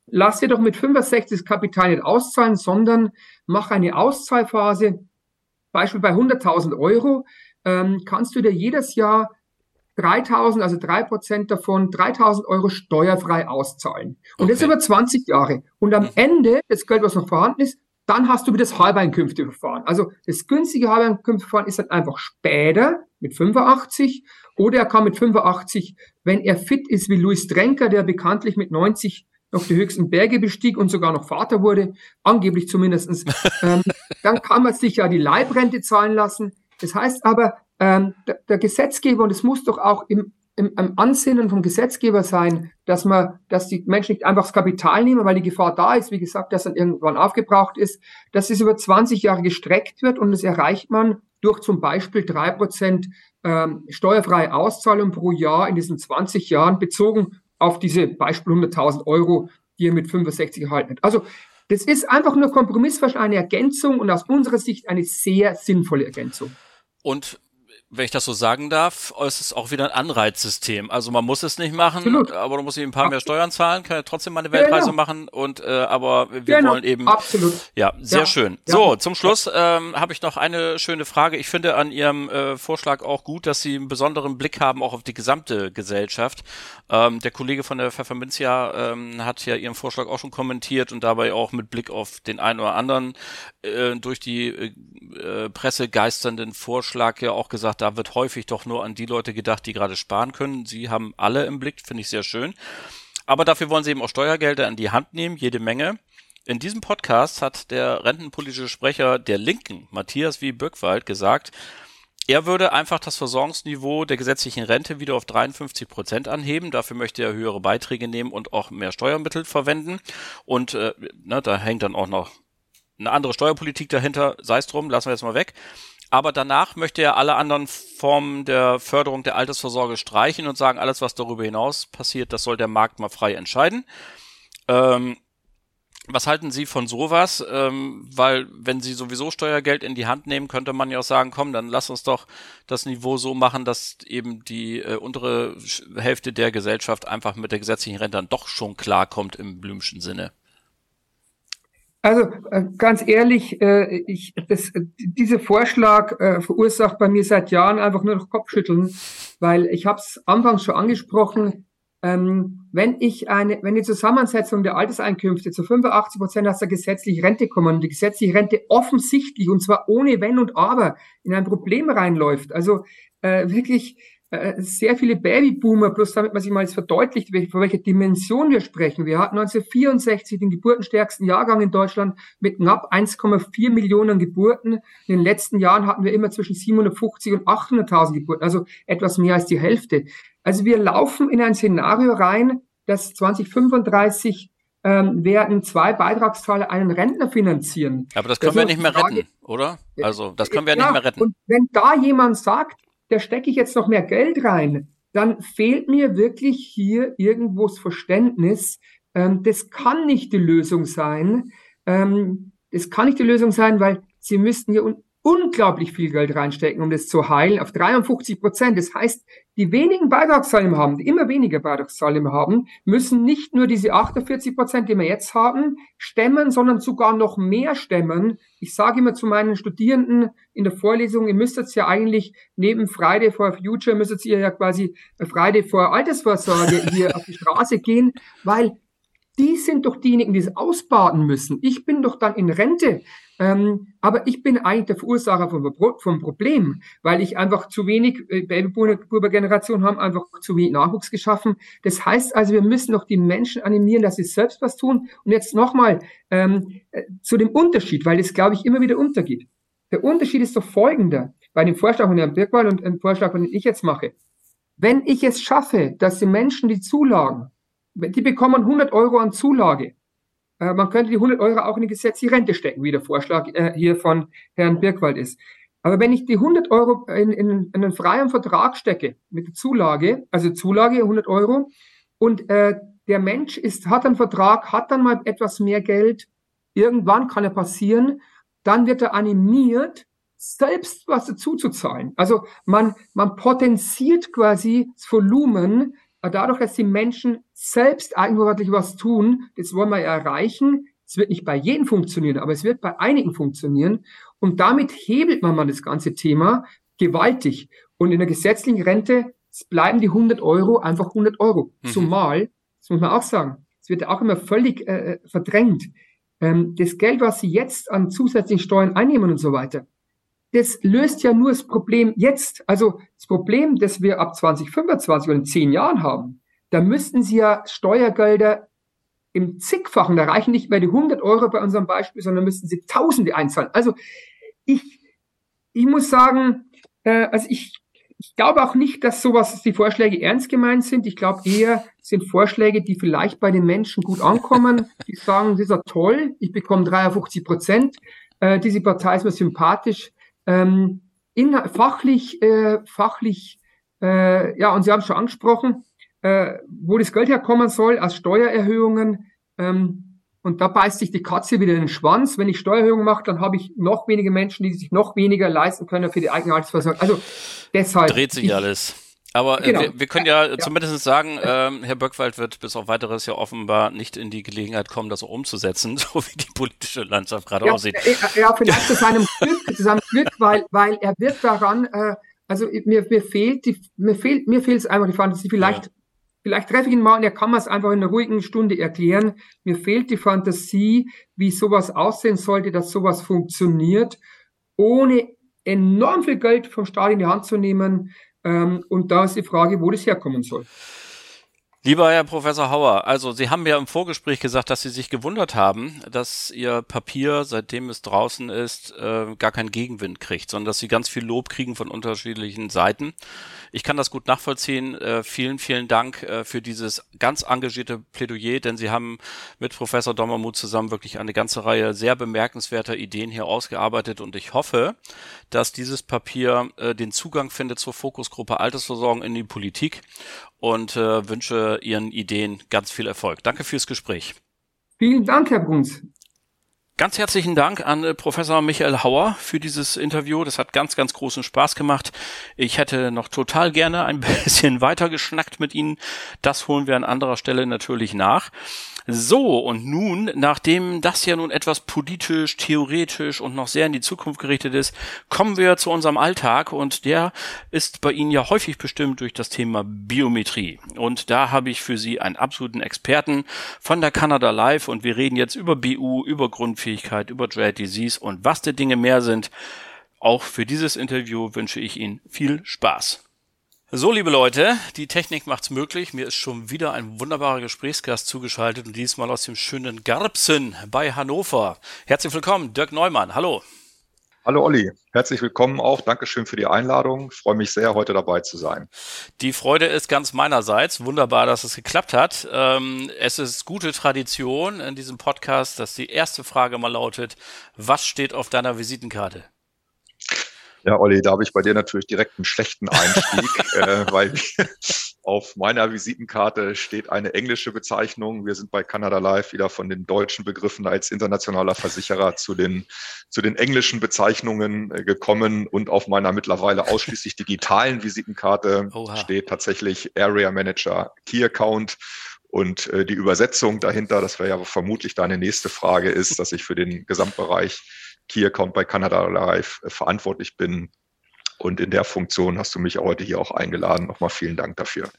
lass dir doch mit 65 das Kapital nicht auszahlen, sondern mach eine Auszahlphase. Beispiel bei 100.000 Euro ähm, kannst du dir jedes Jahr 3000, also drei Prozent davon, 3000 Euro steuerfrei auszahlen. Und okay. das über 20 Jahre. Und am mhm. Ende, das Geld, was noch vorhanden ist, dann hast du wieder das Halbeinkünfteverfahren. Also das günstige Halbeinkünfteverfahren ist dann einfach später mit 85 oder er kann mit 85, wenn er fit ist wie Luis Trenker, der bekanntlich mit 90 noch die höchsten Berge bestieg und sogar noch Vater wurde, angeblich zumindestens, ähm, dann kann man sich ja die Leibrente zahlen lassen. Das heißt aber, ähm, der, der, Gesetzgeber, und es muss doch auch im, im, im Ansinnen vom Gesetzgeber sein, dass man, dass die Menschen nicht einfach das Kapital nehmen, weil die Gefahr da ist, wie gesagt, dass dann irgendwann aufgebraucht ist, dass es über 20 Jahre gestreckt wird und das erreicht man durch zum Beispiel drei Prozent ähm, steuerfreie Auszahlung pro Jahr in diesen 20 Jahren bezogen auf diese Beispiel 100.000 Euro, die ihr mit 65 erhalten habt. Also das ist einfach nur Kompromissverschluss, eine Ergänzung und aus unserer Sicht eine sehr sinnvolle Ergänzung. Und wenn ich das so sagen darf, ist es auch wieder ein Anreizsystem. Also man muss es nicht machen, Absolut. aber du musst eben ein paar mehr Steuern zahlen, kann ja trotzdem mal eine Weltreise genau. machen und äh, aber wir genau. wollen eben Absolut. Ja, sehr ja. schön. Ja. So, zum Schluss ähm, habe ich noch eine schöne Frage. Ich finde an Ihrem äh, Vorschlag auch gut, dass Sie einen besonderen Blick haben auch auf die gesamte Gesellschaft. Ähm, der Kollege von der Pfefferminzia ähm, hat ja Ihren Vorschlag auch schon kommentiert und dabei auch mit Blick auf den einen oder anderen äh, durch die äh, Presse geisternden Vorschlag ja auch gesagt, da wird häufig doch nur an die Leute gedacht, die gerade sparen können. Sie haben alle im Blick, finde ich sehr schön. Aber dafür wollen sie eben auch Steuergelder in die Hand nehmen, jede Menge. In diesem Podcast hat der rentenpolitische Sprecher der Linken, Matthias W. Böckwald, gesagt, er würde einfach das Versorgungsniveau der gesetzlichen Rente wieder auf 53 Prozent anheben. Dafür möchte er höhere Beiträge nehmen und auch mehr Steuermittel verwenden. Und äh, na, da hängt dann auch noch eine andere Steuerpolitik dahinter, sei es drum, lassen wir jetzt mal weg. Aber danach möchte er alle anderen Formen der Förderung der Altersvorsorge streichen und sagen, alles, was darüber hinaus passiert, das soll der Markt mal frei entscheiden. Ähm, was halten Sie von sowas? Ähm, weil wenn Sie sowieso Steuergeld in die Hand nehmen, könnte man ja auch sagen, komm, dann lass uns doch das Niveau so machen, dass eben die äh, untere Hälfte der Gesellschaft einfach mit der gesetzlichen Rente dann doch schon klarkommt im Blümschen Sinne. Also äh, ganz ehrlich, äh, ich, das, dieser Vorschlag äh, verursacht bei mir seit Jahren einfach nur noch Kopfschütteln, weil ich habe es anfangs schon angesprochen. Ähm, wenn ich eine, wenn die Zusammensetzung der Alterseinkünfte zu 85 Prozent aus der gesetzlichen Rente kommen und die gesetzliche Rente offensichtlich und zwar ohne Wenn und Aber in ein Problem reinläuft, also wirklich sehr viele Babyboomer, plus damit man sich mal jetzt verdeutlicht, von welcher Dimension wir sprechen. Wir hatten 1964 den geburtenstärksten Jahrgang in Deutschland mit knapp 1,4 Millionen Geburten. In den letzten Jahren hatten wir immer zwischen 750 und 800.000 Geburten, also etwas mehr als die Hälfte. Also wir laufen in ein Szenario rein, dass 2035 ähm, werden zwei Beitragszahler einen Rentner finanzieren. Aber das können das wir nicht mehr retten, oder? Also das können wir ja, nicht mehr retten. Und wenn da jemand sagt, da stecke ich jetzt noch mehr Geld rein, dann fehlt mir wirklich hier irgendwo das Verständnis. Ähm, das kann nicht die Lösung sein. Ähm, das kann nicht die Lösung sein, weil Sie müssten hier unglaublich viel Geld reinstecken, um das zu heilen, auf 53 Prozent. Das heißt, die wenigen Beitragszahlen haben, die immer weniger Beitragszahlen haben, müssen nicht nur diese 48 Prozent, die wir jetzt haben, stemmen, sondern sogar noch mehr stemmen. Ich sage immer zu meinen Studierenden in der Vorlesung, ihr müsst jetzt ja eigentlich neben Friday for Future, müsstet ihr ja quasi Friday for Altersvorsorge hier auf die Straße gehen, weil die sind doch diejenigen, die es ausbaden müssen. Ich bin doch dann in Rente. Ähm, aber ich bin eigentlich der Verursacher vom, vom Problem, weil ich einfach zu wenig, äh, Babyboomer-Generation haben einfach zu wenig Nachwuchs geschaffen. Das heißt also, wir müssen doch die Menschen animieren, dass sie selbst was tun. Und jetzt nochmal ähm, äh, zu dem Unterschied, weil das, glaube ich, immer wieder untergeht. Der Unterschied ist doch folgender bei dem Vorschlag von Herrn Birkwald und dem Vorschlag, den ich jetzt mache. Wenn ich es schaffe, dass die Menschen die Zulagen die bekommen 100 Euro an Zulage. Äh, man könnte die 100 Euro auch in die gesetzliche Rente stecken, wie der Vorschlag äh, hier von Herrn Birkwald ist. Aber wenn ich die 100 Euro in, in, in einen freien Vertrag stecke mit der Zulage, also Zulage 100 Euro, und äh, der Mensch ist, hat einen Vertrag, hat dann mal etwas mehr Geld, irgendwann kann er passieren, dann wird er animiert, selbst was dazu zu zahlen. Also man, man potenziert quasi das Volumen, dadurch, dass die Menschen selbst eigenverantwortlich was tun, das wollen wir ja erreichen. Es wird nicht bei jedem funktionieren, aber es wird bei einigen funktionieren. Und damit hebelt man mal das ganze Thema gewaltig. Und in der gesetzlichen Rente bleiben die 100 Euro einfach 100 Euro. Mhm. Zumal, das muss man auch sagen, es wird auch immer völlig äh, äh, verdrängt. Ähm, das Geld, was sie jetzt an zusätzlichen Steuern einnehmen und so weiter, das löst ja nur das Problem jetzt. Also das Problem, das wir ab 2025 oder in zehn Jahren haben, da müssten sie ja Steuergelder im zigfachen, da reichen nicht mehr die 100 Euro bei unserem Beispiel, sondern müssten sie Tausende einzahlen. Also ich, ich muss sagen, äh, also ich, ich glaube auch nicht, dass sowas, die Vorschläge ernst gemeint sind. Ich glaube eher, sind Vorschläge, die vielleicht bei den Menschen gut ankommen. Die sagen, das ist ja toll, ich bekomme 53 Prozent, äh, diese Partei ist mir sympathisch. Ähm, in, fachlich, äh, fachlich, äh, ja, und Sie haben es schon angesprochen, äh, wo das Geld herkommen soll, aus Steuererhöhungen. Ähm, und da beißt sich die Katze wieder in den Schwanz. Wenn ich Steuererhöhungen mache, dann habe ich noch weniger Menschen, die sich noch weniger leisten können für die eigene Altersversorgung. Also deshalb. Dreht sich ich, alles. Aber äh, genau. wir, wir, können ja, ja, zumindest sagen, ähm, Herr Böckwald wird bis auf weiteres ja offenbar nicht in die Gelegenheit kommen, das auch umzusetzen, so wie die politische Landschaft gerade ja, aussieht. Ja, vielleicht zu seinem Glück, zu seinem Glück, weil, weil er wird daran, äh, also mir, mir fehlt die, mir fehlt, mir fehlt es einfach die Fantasie. Vielleicht, ja. vielleicht treffe ich ihn mal und er kann mir es einfach in einer ruhigen Stunde erklären. Mir fehlt die Fantasie, wie sowas aussehen sollte, dass sowas funktioniert, ohne enorm viel Geld vom Staat in die Hand zu nehmen, und da ist die Frage, wo das herkommen soll. Lieber Herr Professor Hauer, also Sie haben ja im Vorgespräch gesagt, dass Sie sich gewundert haben, dass Ihr Papier, seitdem es draußen ist, äh, gar keinen Gegenwind kriegt, sondern dass Sie ganz viel Lob kriegen von unterschiedlichen Seiten. Ich kann das gut nachvollziehen. Äh, vielen, vielen Dank äh, für dieses ganz engagierte Plädoyer, denn Sie haben mit Professor Dommermuth zusammen wirklich eine ganze Reihe sehr bemerkenswerter Ideen hier ausgearbeitet und ich hoffe, dass dieses Papier äh, den Zugang findet zur Fokusgruppe Altersversorgung in die Politik und äh, wünsche Ihren Ideen ganz viel Erfolg. Danke fürs Gespräch. Vielen Dank, Herr Bruns. Ganz herzlichen Dank an äh, Professor Michael Hauer für dieses Interview. Das hat ganz, ganz großen Spaß gemacht. Ich hätte noch total gerne ein bisschen weiter geschnackt mit Ihnen. Das holen wir an anderer Stelle natürlich nach. So, und nun, nachdem das ja nun etwas politisch, theoretisch und noch sehr in die Zukunft gerichtet ist, kommen wir zu unserem Alltag und der ist bei Ihnen ja häufig bestimmt durch das Thema Biometrie. Und da habe ich für Sie einen absoluten Experten von der Canada Live und wir reden jetzt über BU, über Grundfähigkeit, über Dread Disease und was die Dinge mehr sind. Auch für dieses Interview wünsche ich Ihnen viel Spaß. So, liebe Leute, die Technik macht's möglich. Mir ist schon wieder ein wunderbarer Gesprächsgast zugeschaltet und diesmal aus dem schönen Garbsen bei Hannover. Herzlich willkommen, Dirk Neumann. Hallo. Hallo Olli, herzlich willkommen auch. Dankeschön für die Einladung. Ich freue mich sehr, heute dabei zu sein. Die Freude ist ganz meinerseits. Wunderbar, dass es geklappt hat. Ähm, es ist gute Tradition in diesem Podcast, dass die erste Frage mal lautet, was steht auf deiner Visitenkarte? Ja, Olli, da habe ich bei dir natürlich direkt einen schlechten Einstieg, äh, weil auf meiner Visitenkarte steht eine englische Bezeichnung. Wir sind bei Canada Live wieder von den deutschen Begriffen als internationaler Versicherer zu den, zu den englischen Bezeichnungen äh, gekommen und auf meiner mittlerweile ausschließlich digitalen Visitenkarte Oha. steht tatsächlich Area Manager Key Account. Und äh, die Übersetzung dahinter, das wäre ja vermutlich deine nächste Frage, ist, dass ich für den Gesamtbereich Key Account bei Canada Live äh, verantwortlich bin. Und in der Funktion hast du mich heute hier auch eingeladen. Nochmal vielen Dank dafür.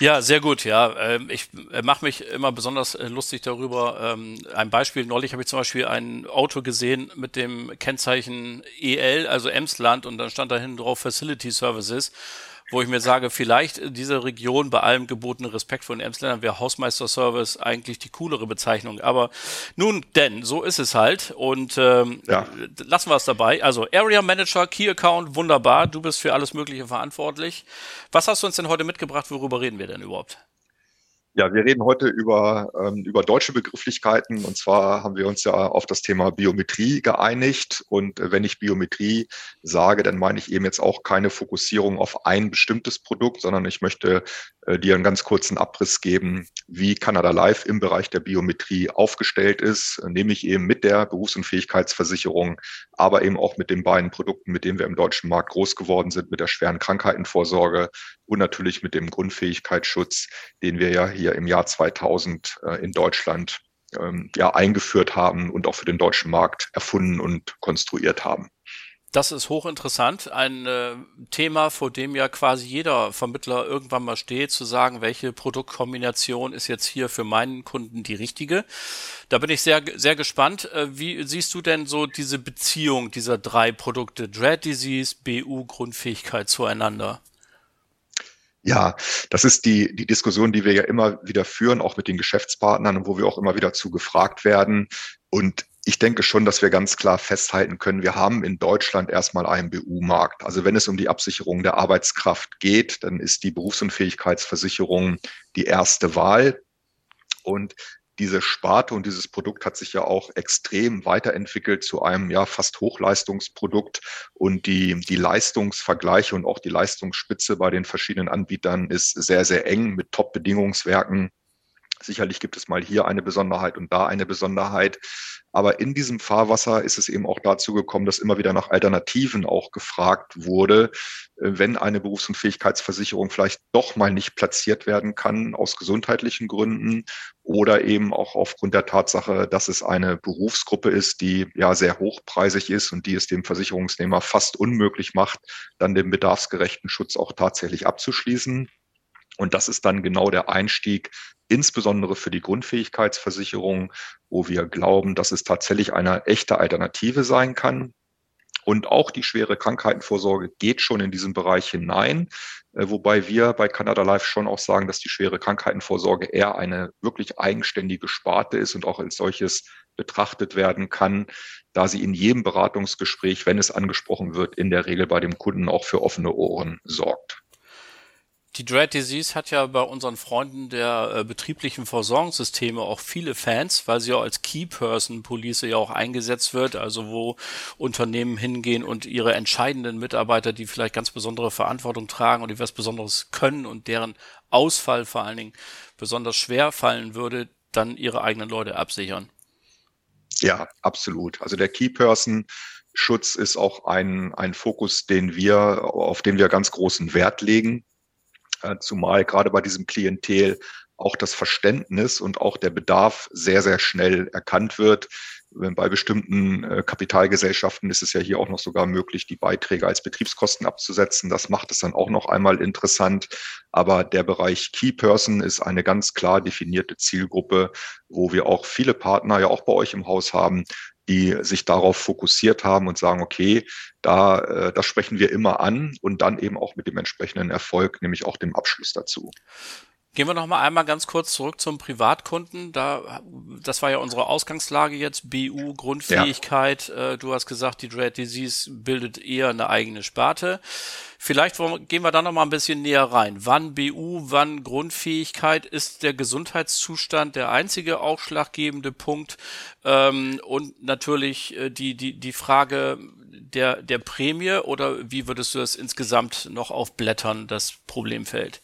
Ja, sehr gut. Ja, ähm, ich äh, mache mich immer besonders äh, lustig darüber. Ähm, ein Beispiel: Neulich habe ich zum Beispiel ein Auto gesehen mit dem Kennzeichen EL, also Emsland, und dann stand da hinten drauf Facility Services wo ich mir sage, vielleicht diese Region bei allem gebotenen Respekt von den Emsländern wäre Hausmeister-Service eigentlich die coolere Bezeichnung. Aber nun denn, so ist es halt. Und ähm, ja. lassen wir es dabei. Also Area Manager, Key Account, wunderbar. Du bist für alles Mögliche verantwortlich. Was hast du uns denn heute mitgebracht? Worüber reden wir denn überhaupt? Ja, wir reden heute über, ähm, über deutsche Begrifflichkeiten. Und zwar haben wir uns ja auf das Thema Biometrie geeinigt. Und äh, wenn ich Biometrie sage, dann meine ich eben jetzt auch keine Fokussierung auf ein bestimmtes Produkt, sondern ich möchte äh, dir einen ganz kurzen Abriss geben, wie Canada Life im Bereich der Biometrie aufgestellt ist, nämlich eben mit der Berufsunfähigkeitsversicherung, aber eben auch mit den beiden Produkten, mit denen wir im deutschen Markt groß geworden sind, mit der schweren Krankheitenvorsorge und natürlich mit dem Grundfähigkeitsschutz, den wir ja hier im Jahr 2000 äh, in Deutschland ähm, ja eingeführt haben und auch für den deutschen Markt erfunden und konstruiert haben. Das ist hochinteressant. Ein äh, Thema, vor dem ja quasi jeder Vermittler irgendwann mal steht, zu sagen, welche Produktkombination ist jetzt hier für meinen Kunden die richtige. Da bin ich sehr, sehr gespannt. Äh, wie siehst du denn so diese Beziehung dieser drei Produkte, Dread Disease, BU, Grundfähigkeit zueinander? Ja, das ist die, die Diskussion, die wir ja immer wieder führen, auch mit den Geschäftspartnern und wo wir auch immer wieder zu gefragt werden. Und ich denke schon, dass wir ganz klar festhalten können, wir haben in Deutschland erstmal einen BU-Markt. Also wenn es um die Absicherung der Arbeitskraft geht, dann ist die Berufsunfähigkeitsversicherung die erste Wahl. Und diese Sparte und dieses Produkt hat sich ja auch extrem weiterentwickelt zu einem ja fast Hochleistungsprodukt und die, die Leistungsvergleiche und auch die Leistungsspitze bei den verschiedenen Anbietern ist sehr, sehr eng mit Top-Bedingungswerken. Sicherlich gibt es mal hier eine Besonderheit und da eine Besonderheit. Aber in diesem Fahrwasser ist es eben auch dazu gekommen, dass immer wieder nach Alternativen auch gefragt wurde, äh, wenn eine Berufsunfähigkeitsversicherung vielleicht doch mal nicht platziert werden kann aus gesundheitlichen Gründen oder eben auch aufgrund der Tatsache, dass es eine Berufsgruppe ist, die ja sehr hochpreisig ist und die es dem Versicherungsnehmer fast unmöglich macht, dann den bedarfsgerechten Schutz auch tatsächlich abzuschließen. Und das ist dann genau der Einstieg, insbesondere für die Grundfähigkeitsversicherung, wo wir glauben, dass es tatsächlich eine echte Alternative sein kann. Und auch die schwere Krankheitenvorsorge geht schon in diesen Bereich hinein, äh, wobei wir bei Canada Life schon auch sagen, dass die schwere Krankheitenvorsorge eher eine wirklich eigenständige Sparte ist und auch als solches betrachtet werden kann, da sie in jedem Beratungsgespräch, wenn es angesprochen wird, in der Regel bei dem Kunden auch für offene Ohren sorgt. Die Dread Disease hat ja bei unseren Freunden der äh, betrieblichen Versorgungssysteme auch viele Fans, weil sie ja als Key Person Police ja auch eingesetzt wird, also wo Unternehmen hingehen und ihre entscheidenden Mitarbeiter, die vielleicht ganz besondere Verantwortung tragen und die was Besonderes können und deren Ausfall vor allen Dingen besonders schwer fallen würde, dann ihre eigenen Leute absichern. Ja, absolut. Also der Key Person Schutz ist auch ein, ein Fokus, den wir, auf den wir ganz großen Wert legen zumal gerade bei diesem Klientel auch das Verständnis und auch der Bedarf sehr, sehr schnell erkannt wird. Bei bestimmten äh, Kapitalgesellschaften ist es ja hier auch noch sogar möglich, die Beiträge als Betriebskosten abzusetzen. Das macht es dann auch noch einmal interessant. Aber der Bereich Key Person ist eine ganz klar definierte Zielgruppe, wo wir auch viele Partner ja auch bei euch im Haus haben, die sich darauf fokussiert haben und sagen, okay, da, äh, das sprechen wir immer an und dann eben auch mit dem entsprechenden Erfolg, nämlich auch dem Abschluss dazu. Gehen wir noch mal einmal ganz kurz zurück zum Privatkunden. Da, das war ja unsere Ausgangslage jetzt. BU Grundfähigkeit. Ja. Äh, du hast gesagt, die Dread Disease bildet eher eine eigene Sparte. Vielleicht gehen wir da noch mal ein bisschen näher rein. Wann BU, wann Grundfähigkeit? Ist der Gesundheitszustand der einzige ausschlaggebende Punkt? Ähm, und natürlich äh, die die die Frage der der Prämie oder wie würdest du das insgesamt noch aufblättern, das Problemfeld?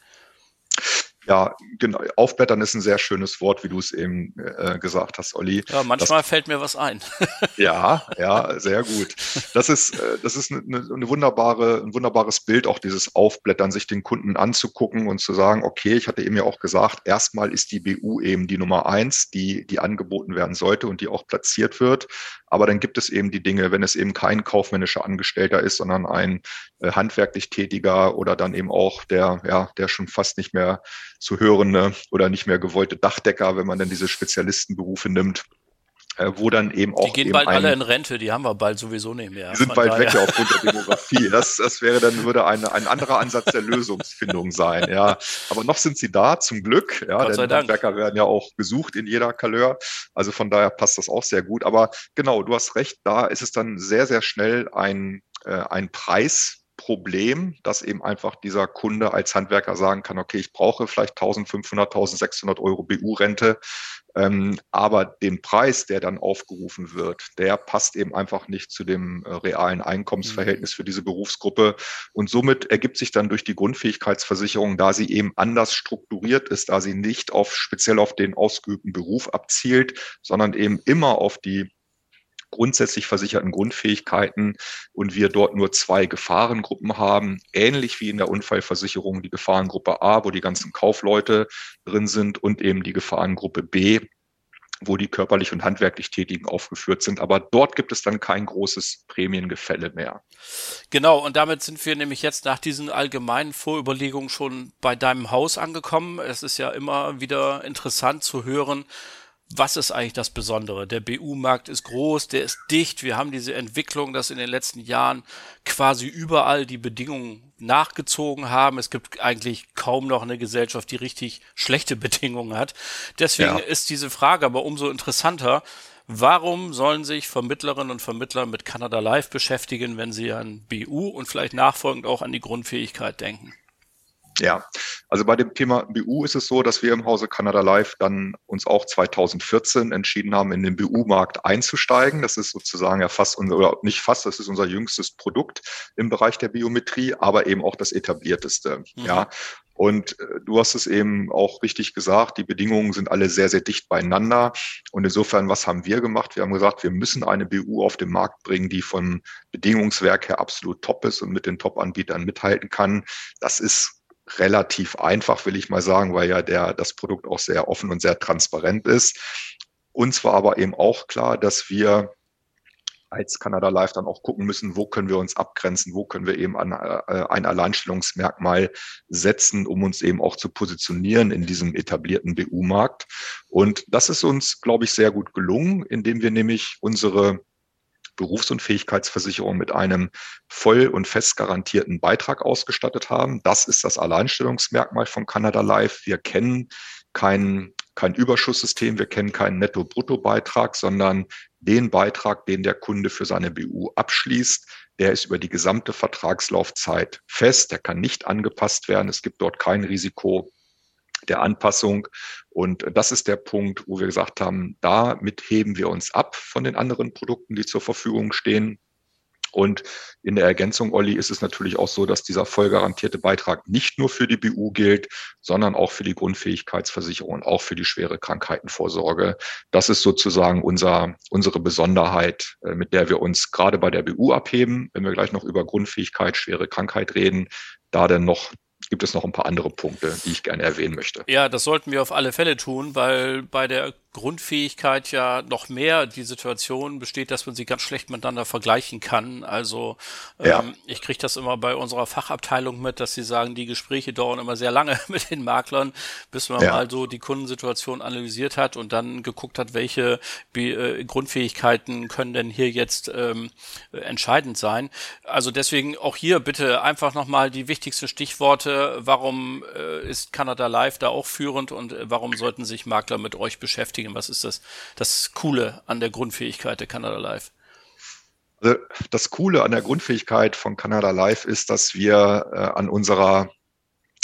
Ja, genau. Aufblättern ist ein sehr schönes Wort, wie du es eben äh, gesagt hast, Olli. Ja, manchmal das, fällt mir was ein. ja, ja, sehr gut. Das ist, äh, das ist eine, eine wunderbare, ein wunderbares Bild, auch dieses Aufblättern, sich den Kunden anzugucken und zu sagen, okay, ich hatte eben ja auch gesagt, erstmal ist die BU eben die Nummer eins, die, die angeboten werden sollte und die auch platziert wird. Aber dann gibt es eben die Dinge, wenn es eben kein kaufmännischer Angestellter ist, sondern ein äh, handwerklich tätiger oder dann eben auch der, ja, der schon fast nicht mehr zu hörende oder nicht mehr gewollte Dachdecker, wenn man dann diese Spezialistenberufe nimmt, wo dann eben auch. Die gehen bald alle in Rente, die haben wir bald sowieso nicht mehr. Die sind bald daher. weg ja, aufgrund der Demografie. Das, das wäre dann, würde ein, ein anderer Ansatz der Lösungsfindung sein, ja. Aber noch sind sie da, zum Glück, ja. Gott denn Handwerker werden ja auch gesucht in jeder Couleur. Also von daher passt das auch sehr gut. Aber genau, du hast recht, da ist es dann sehr, sehr schnell ein, äh, ein Preis, Problem, dass eben einfach dieser Kunde als Handwerker sagen kann, okay, ich brauche vielleicht 1500, 1600 Euro BU-Rente, ähm, aber den Preis, der dann aufgerufen wird, der passt eben einfach nicht zu dem äh, realen Einkommensverhältnis mhm. für diese Berufsgruppe. Und somit ergibt sich dann durch die Grundfähigkeitsversicherung, da sie eben anders strukturiert ist, da sie nicht auf speziell auf den ausgeübten Beruf abzielt, sondern eben immer auf die grundsätzlich versicherten Grundfähigkeiten und wir dort nur zwei Gefahrengruppen haben, ähnlich wie in der Unfallversicherung die Gefahrengruppe A, wo die ganzen Kaufleute drin sind und eben die Gefahrengruppe B, wo die körperlich und handwerklich Tätigen aufgeführt sind. Aber dort gibt es dann kein großes Prämiengefälle mehr. Genau, und damit sind wir nämlich jetzt nach diesen allgemeinen Vorüberlegungen schon bei deinem Haus angekommen. Es ist ja immer wieder interessant zu hören, was ist eigentlich das Besondere? Der BU-Markt ist groß, der ist dicht. Wir haben diese Entwicklung, dass in den letzten Jahren quasi überall die Bedingungen nachgezogen haben. Es gibt eigentlich kaum noch eine Gesellschaft, die richtig schlechte Bedingungen hat. Deswegen ja. ist diese Frage aber umso interessanter. Warum sollen sich Vermittlerinnen und Vermittler mit Canada Live beschäftigen, wenn sie an BU und vielleicht nachfolgend auch an die Grundfähigkeit denken? Ja, also bei dem Thema BU ist es so, dass wir im Hause Canada Live dann uns auch 2014 entschieden haben, in den BU-Markt einzusteigen. Das ist sozusagen ja fast unser, oder nicht fast, das ist unser jüngstes Produkt im Bereich der Biometrie, aber eben auch das etablierteste. Mhm. Ja. Und äh, du hast es eben auch richtig gesagt, die Bedingungen sind alle sehr, sehr dicht beieinander. Und insofern, was haben wir gemacht? Wir haben gesagt, wir müssen eine BU auf den Markt bringen, die vom Bedingungswerk her absolut top ist und mit den Top-Anbietern mithalten kann. Das ist relativ einfach, will ich mal sagen, weil ja der, das Produkt auch sehr offen und sehr transparent ist. Uns war aber eben auch klar, dass wir als Canada Live dann auch gucken müssen, wo können wir uns abgrenzen, wo können wir eben an, äh, ein Alleinstellungsmerkmal setzen, um uns eben auch zu positionieren in diesem etablierten BU-Markt. Und das ist uns, glaube ich, sehr gut gelungen, indem wir nämlich unsere Berufsunfähigkeitsversicherung mit einem voll und fest garantierten Beitrag ausgestattet haben. Das ist das Alleinstellungsmerkmal von Canada Life. Wir kennen kein, kein Überschusssystem, wir kennen keinen Netto-Brutto-Beitrag, sondern den Beitrag, den der Kunde für seine BU abschließt, der ist über die gesamte Vertragslaufzeit fest, der kann nicht angepasst werden. Es gibt dort kein Risiko der Anpassung. Und das ist der Punkt, wo wir gesagt haben, damit heben wir uns ab von den anderen Produkten, die zur Verfügung stehen. Und in der Ergänzung, Olli, ist es natürlich auch so, dass dieser voll garantierte Beitrag nicht nur für die BU gilt, sondern auch für die Grundfähigkeitsversicherung und auch für die schwere Krankheitenvorsorge. Das ist sozusagen unser, unsere Besonderheit, äh, mit der wir uns gerade bei der BU abheben. Wenn wir gleich noch über Grundfähigkeit, schwere Krankheit reden, da dann noch gibt es noch ein paar andere Punkte, die ich gerne erwähnen möchte. Ja, das sollten wir auf alle Fälle tun, weil bei der Grundfähigkeit ja noch mehr die Situation besteht, dass man sie ganz schlecht miteinander vergleichen kann. Also ja. ähm, ich kriege das immer bei unserer Fachabteilung mit, dass sie sagen, die Gespräche dauern immer sehr lange mit den Maklern, bis man ja. mal so die Kundensituation analysiert hat und dann geguckt hat, welche Be äh, Grundfähigkeiten können denn hier jetzt ähm, entscheidend sein. Also deswegen auch hier bitte einfach nochmal die wichtigsten Stichworte. Warum äh, ist Canada Live da auch führend und äh, warum sollten sich Makler mit euch beschäftigen? Beschäftigen? Was ist das, das Coole an der Grundfähigkeit der Canada Live? Also das Coole an der Grundfähigkeit von Canada Live ist, dass wir äh, an unserer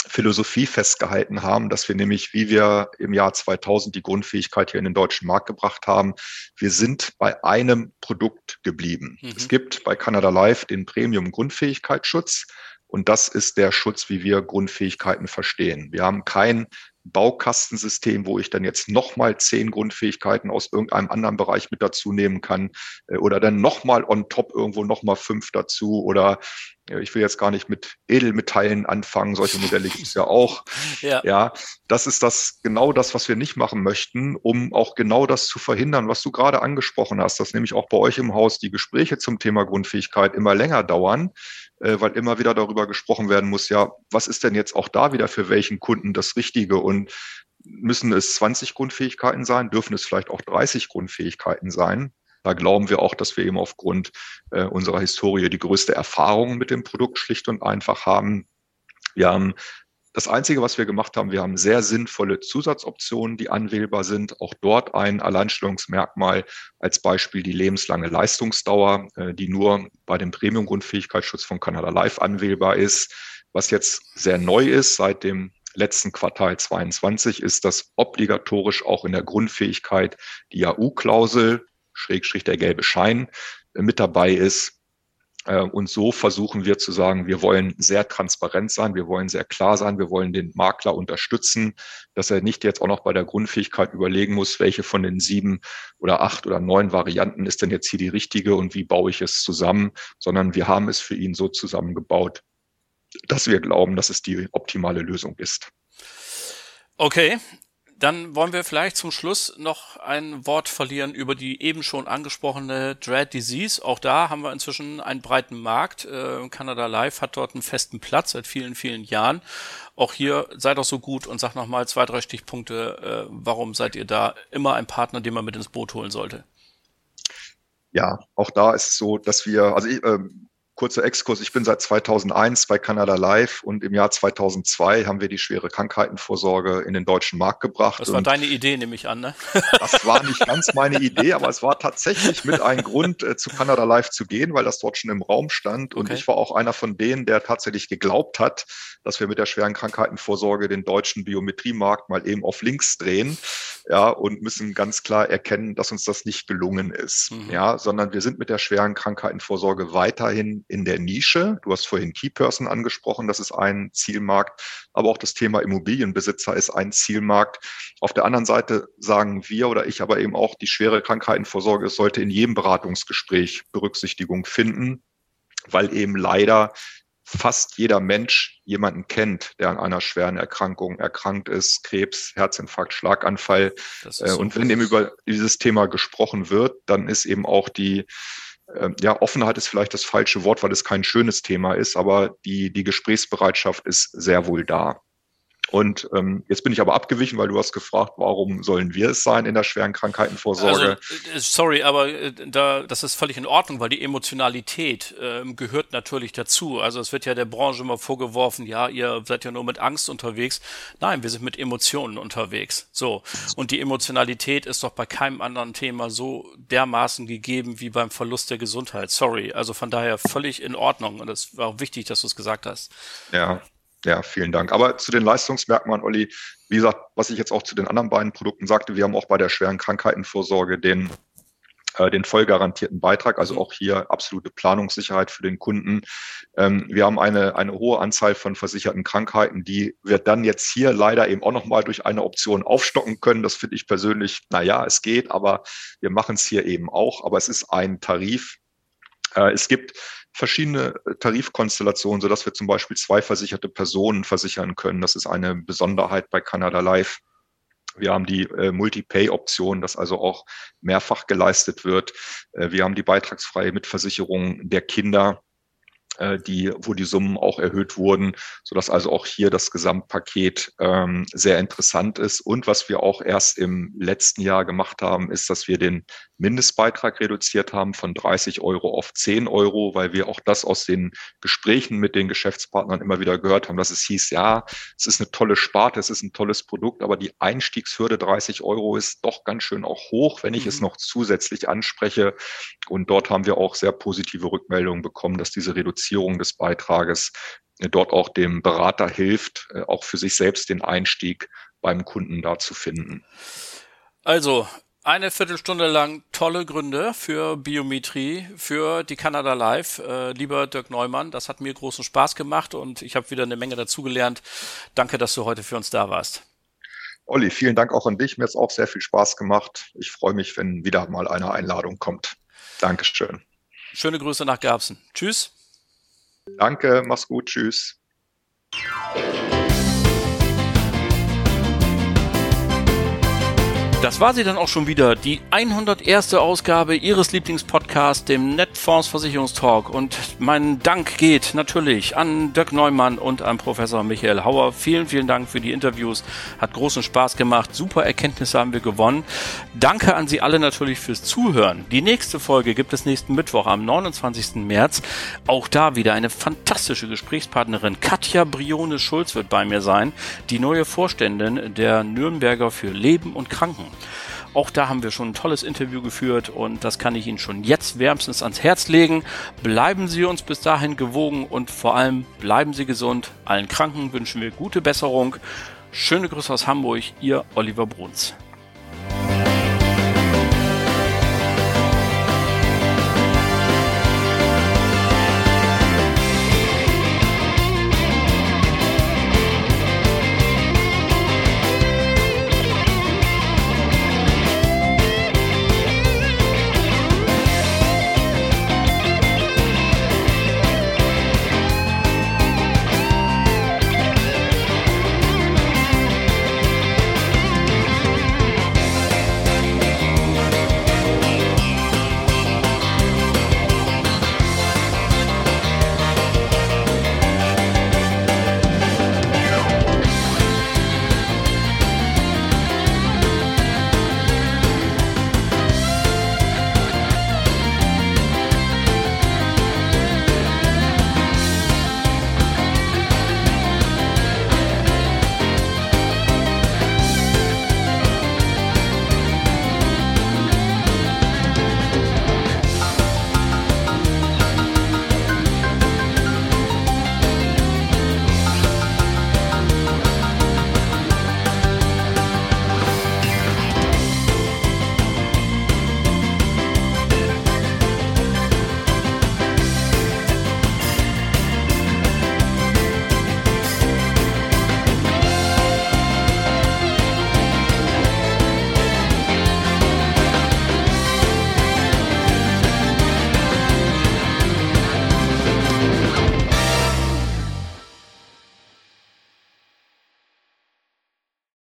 Philosophie festgehalten haben, dass wir nämlich, wie wir im Jahr 2000 die Grundfähigkeit hier in den deutschen Markt gebracht haben, wir sind bei einem Produkt geblieben. Mhm. Es gibt bei Canada Live den Premium Grundfähigkeitsschutz und das ist der Schutz, wie wir Grundfähigkeiten verstehen. Wir haben kein Baukastensystem, wo ich dann jetzt nochmal zehn Grundfähigkeiten aus irgendeinem anderen Bereich mit dazu nehmen kann äh, oder dann nochmal on top irgendwo nochmal fünf dazu oder ich will jetzt gar nicht mit Edelmetallen anfangen, solche Modelle gibt es ja auch. Ja. ja, das ist das genau das, was wir nicht machen möchten, um auch genau das zu verhindern, was du gerade angesprochen hast, dass nämlich auch bei euch im Haus die Gespräche zum Thema Grundfähigkeit immer länger dauern, äh, weil immer wieder darüber gesprochen werden muss, ja, was ist denn jetzt auch da wieder für welchen Kunden das Richtige und müssen es 20 Grundfähigkeiten sein, dürfen es vielleicht auch 30 Grundfähigkeiten sein. Da glauben wir auch, dass wir eben aufgrund äh, unserer Historie die größte Erfahrung mit dem Produkt schlicht und einfach haben. Wir haben das Einzige, was wir gemacht haben, wir haben sehr sinnvolle Zusatzoptionen, die anwählbar sind. Auch dort ein Alleinstellungsmerkmal als Beispiel die lebenslange Leistungsdauer, äh, die nur bei dem Premium-Grundfähigkeitsschutz von Canada Life anwählbar ist. Was jetzt sehr neu ist seit dem letzten Quartal 22 ist, dass obligatorisch auch in der Grundfähigkeit die AU-Klausel, Schrägstrich der gelbe Schein, äh, mit dabei ist. Äh, und so versuchen wir zu sagen, wir wollen sehr transparent sein, wir wollen sehr klar sein, wir wollen den Makler unterstützen, dass er nicht jetzt auch noch bei der Grundfähigkeit überlegen muss, welche von den sieben oder acht oder neun Varianten ist denn jetzt hier die richtige und wie baue ich es zusammen, sondern wir haben es für ihn so zusammengebaut, dass wir glauben, dass es die optimale Lösung ist. Okay, dann wollen wir vielleicht zum Schluss noch ein Wort verlieren über die eben schon angesprochene Dread Disease. Auch da haben wir inzwischen einen breiten Markt. Äh, Canada Live hat dort einen festen Platz seit vielen, vielen Jahren. Auch hier sei doch so gut und sag noch mal zwei, drei Stichpunkte. Äh, warum seid ihr da immer ein Partner, den man mit ins Boot holen sollte? Ja, auch da ist es so, dass wir, also ich, äh, kurzer Exkurs. Ich bin seit 2001 bei Canada Live und im Jahr 2002 haben wir die schwere Krankheitenvorsorge in den deutschen Markt gebracht. Das war deine Idee, nehme ich an, ne? Das war nicht ganz meine Idee, aber es war tatsächlich mit einem Grund, äh, zu Canada Live zu gehen, weil das dort schon im Raum stand. Und okay. ich war auch einer von denen, der tatsächlich geglaubt hat, dass wir mit der schweren Krankheitenvorsorge den deutschen Biometriemarkt mal eben auf links drehen. Ja, und müssen ganz klar erkennen, dass uns das nicht gelungen ist. Mhm. Ja, sondern wir sind mit der schweren Krankheitenvorsorge weiterhin in der Nische. Du hast vorhin Key Person angesprochen, das ist ein Zielmarkt, aber auch das Thema Immobilienbesitzer ist ein Zielmarkt. Auf der anderen Seite sagen wir oder ich aber eben auch, die schwere Krankheitenvorsorge sollte in jedem Beratungsgespräch Berücksichtigung finden, weil eben leider fast jeder Mensch jemanden kennt, der an einer schweren Erkrankung erkrankt ist, Krebs, Herzinfarkt, Schlaganfall. Äh, und wenn eben über dieses Thema gesprochen wird, dann ist eben auch die ja, Offenheit ist vielleicht das falsche Wort, weil es kein schönes Thema ist, aber die, die Gesprächsbereitschaft ist sehr wohl da. Und ähm, jetzt bin ich aber abgewichen, weil du hast gefragt, warum sollen wir es sein in der schweren Krankheitenvorsorge? Also, äh, sorry, aber äh, da, das ist völlig in Ordnung, weil die Emotionalität äh, gehört natürlich dazu. Also es wird ja der Branche immer vorgeworfen, ja, ihr seid ja nur mit Angst unterwegs. Nein, wir sind mit Emotionen unterwegs. So. Und die Emotionalität ist doch bei keinem anderen Thema so dermaßen gegeben wie beim Verlust der Gesundheit. Sorry. Also von daher völlig in Ordnung. Und es war auch wichtig, dass du es gesagt hast. Ja, ja, vielen Dank. Aber zu den Leistungsmerkmalen, Olli, wie gesagt, was ich jetzt auch zu den anderen beiden Produkten sagte, wir haben auch bei der schweren Krankheitenvorsorge den, äh, den vollgarantierten Beitrag, also auch hier absolute Planungssicherheit für den Kunden. Ähm, wir haben eine, eine hohe Anzahl von versicherten Krankheiten, die wir dann jetzt hier leider eben auch nochmal durch eine Option aufstocken können. Das finde ich persönlich, na ja, es geht, aber wir machen es hier eben auch. Aber es ist ein Tarif, äh, es gibt verschiedene äh, Tarifkonstellationen, sodass wir zum Beispiel zwei versicherte Personen versichern können. Das ist eine Besonderheit bei Canada Life. Wir haben die äh, Multi-Pay-Option, dass also auch mehrfach geleistet wird. Äh, wir haben die beitragsfreie Mitversicherung der Kinder die, wo die Summen auch erhöht wurden, so dass also auch hier das Gesamtpaket ähm, sehr interessant ist. Und was wir auch erst im letzten Jahr gemacht haben, ist, dass wir den Mindestbeitrag reduziert haben von 30 Euro auf 10 Euro, weil wir auch das aus den Gesprächen mit den Geschäftspartnern immer wieder gehört haben, dass es hieß, ja, es ist eine tolle Sparte, es ist ein tolles Produkt, aber die Einstiegshürde 30 Euro ist doch ganz schön auch hoch, wenn ich mhm. es noch zusätzlich anspreche. Und dort haben wir auch sehr positive Rückmeldungen bekommen, dass diese Reduzierung des Beitrages äh, dort auch dem Berater hilft, äh, auch für sich selbst den Einstieg beim Kunden da zu finden. Also, eine Viertelstunde lang tolle Gründe für Biometrie, für die Canada Live. Äh, lieber Dirk Neumann, das hat mir großen Spaß gemacht und ich habe wieder eine Menge dazugelernt. Danke, dass du heute für uns da warst. Olli, vielen Dank auch an dich. Mir hat es auch sehr viel Spaß gemacht. Ich freue mich, wenn wieder mal eine Einladung kommt. Dankeschön. Schöne Grüße nach Garbsen. Tschüss. Danke, mach's gut. Tschüss. Das war sie dann auch schon wieder, die 101. Ausgabe Ihres Lieblingspodcasts, dem Netfonds Versicherungstalk. Und mein Dank geht natürlich an Dirk Neumann und an Professor Michael Hauer. Vielen, vielen Dank für die Interviews. Hat großen Spaß gemacht. Super Erkenntnisse haben wir gewonnen. Danke an Sie alle natürlich fürs Zuhören. Die nächste Folge gibt es nächsten Mittwoch am 29. März. Auch da wieder eine fantastische Gesprächspartnerin. Katja Brione Schulz wird bei mir sein, die neue Vorständin der Nürnberger für Leben und Kranken. Auch da haben wir schon ein tolles Interview geführt und das kann ich Ihnen schon jetzt wärmstens ans Herz legen. Bleiben Sie uns bis dahin gewogen und vor allem bleiben Sie gesund. Allen Kranken wünschen wir gute Besserung. Schöne Grüße aus Hamburg, Ihr Oliver Bruns.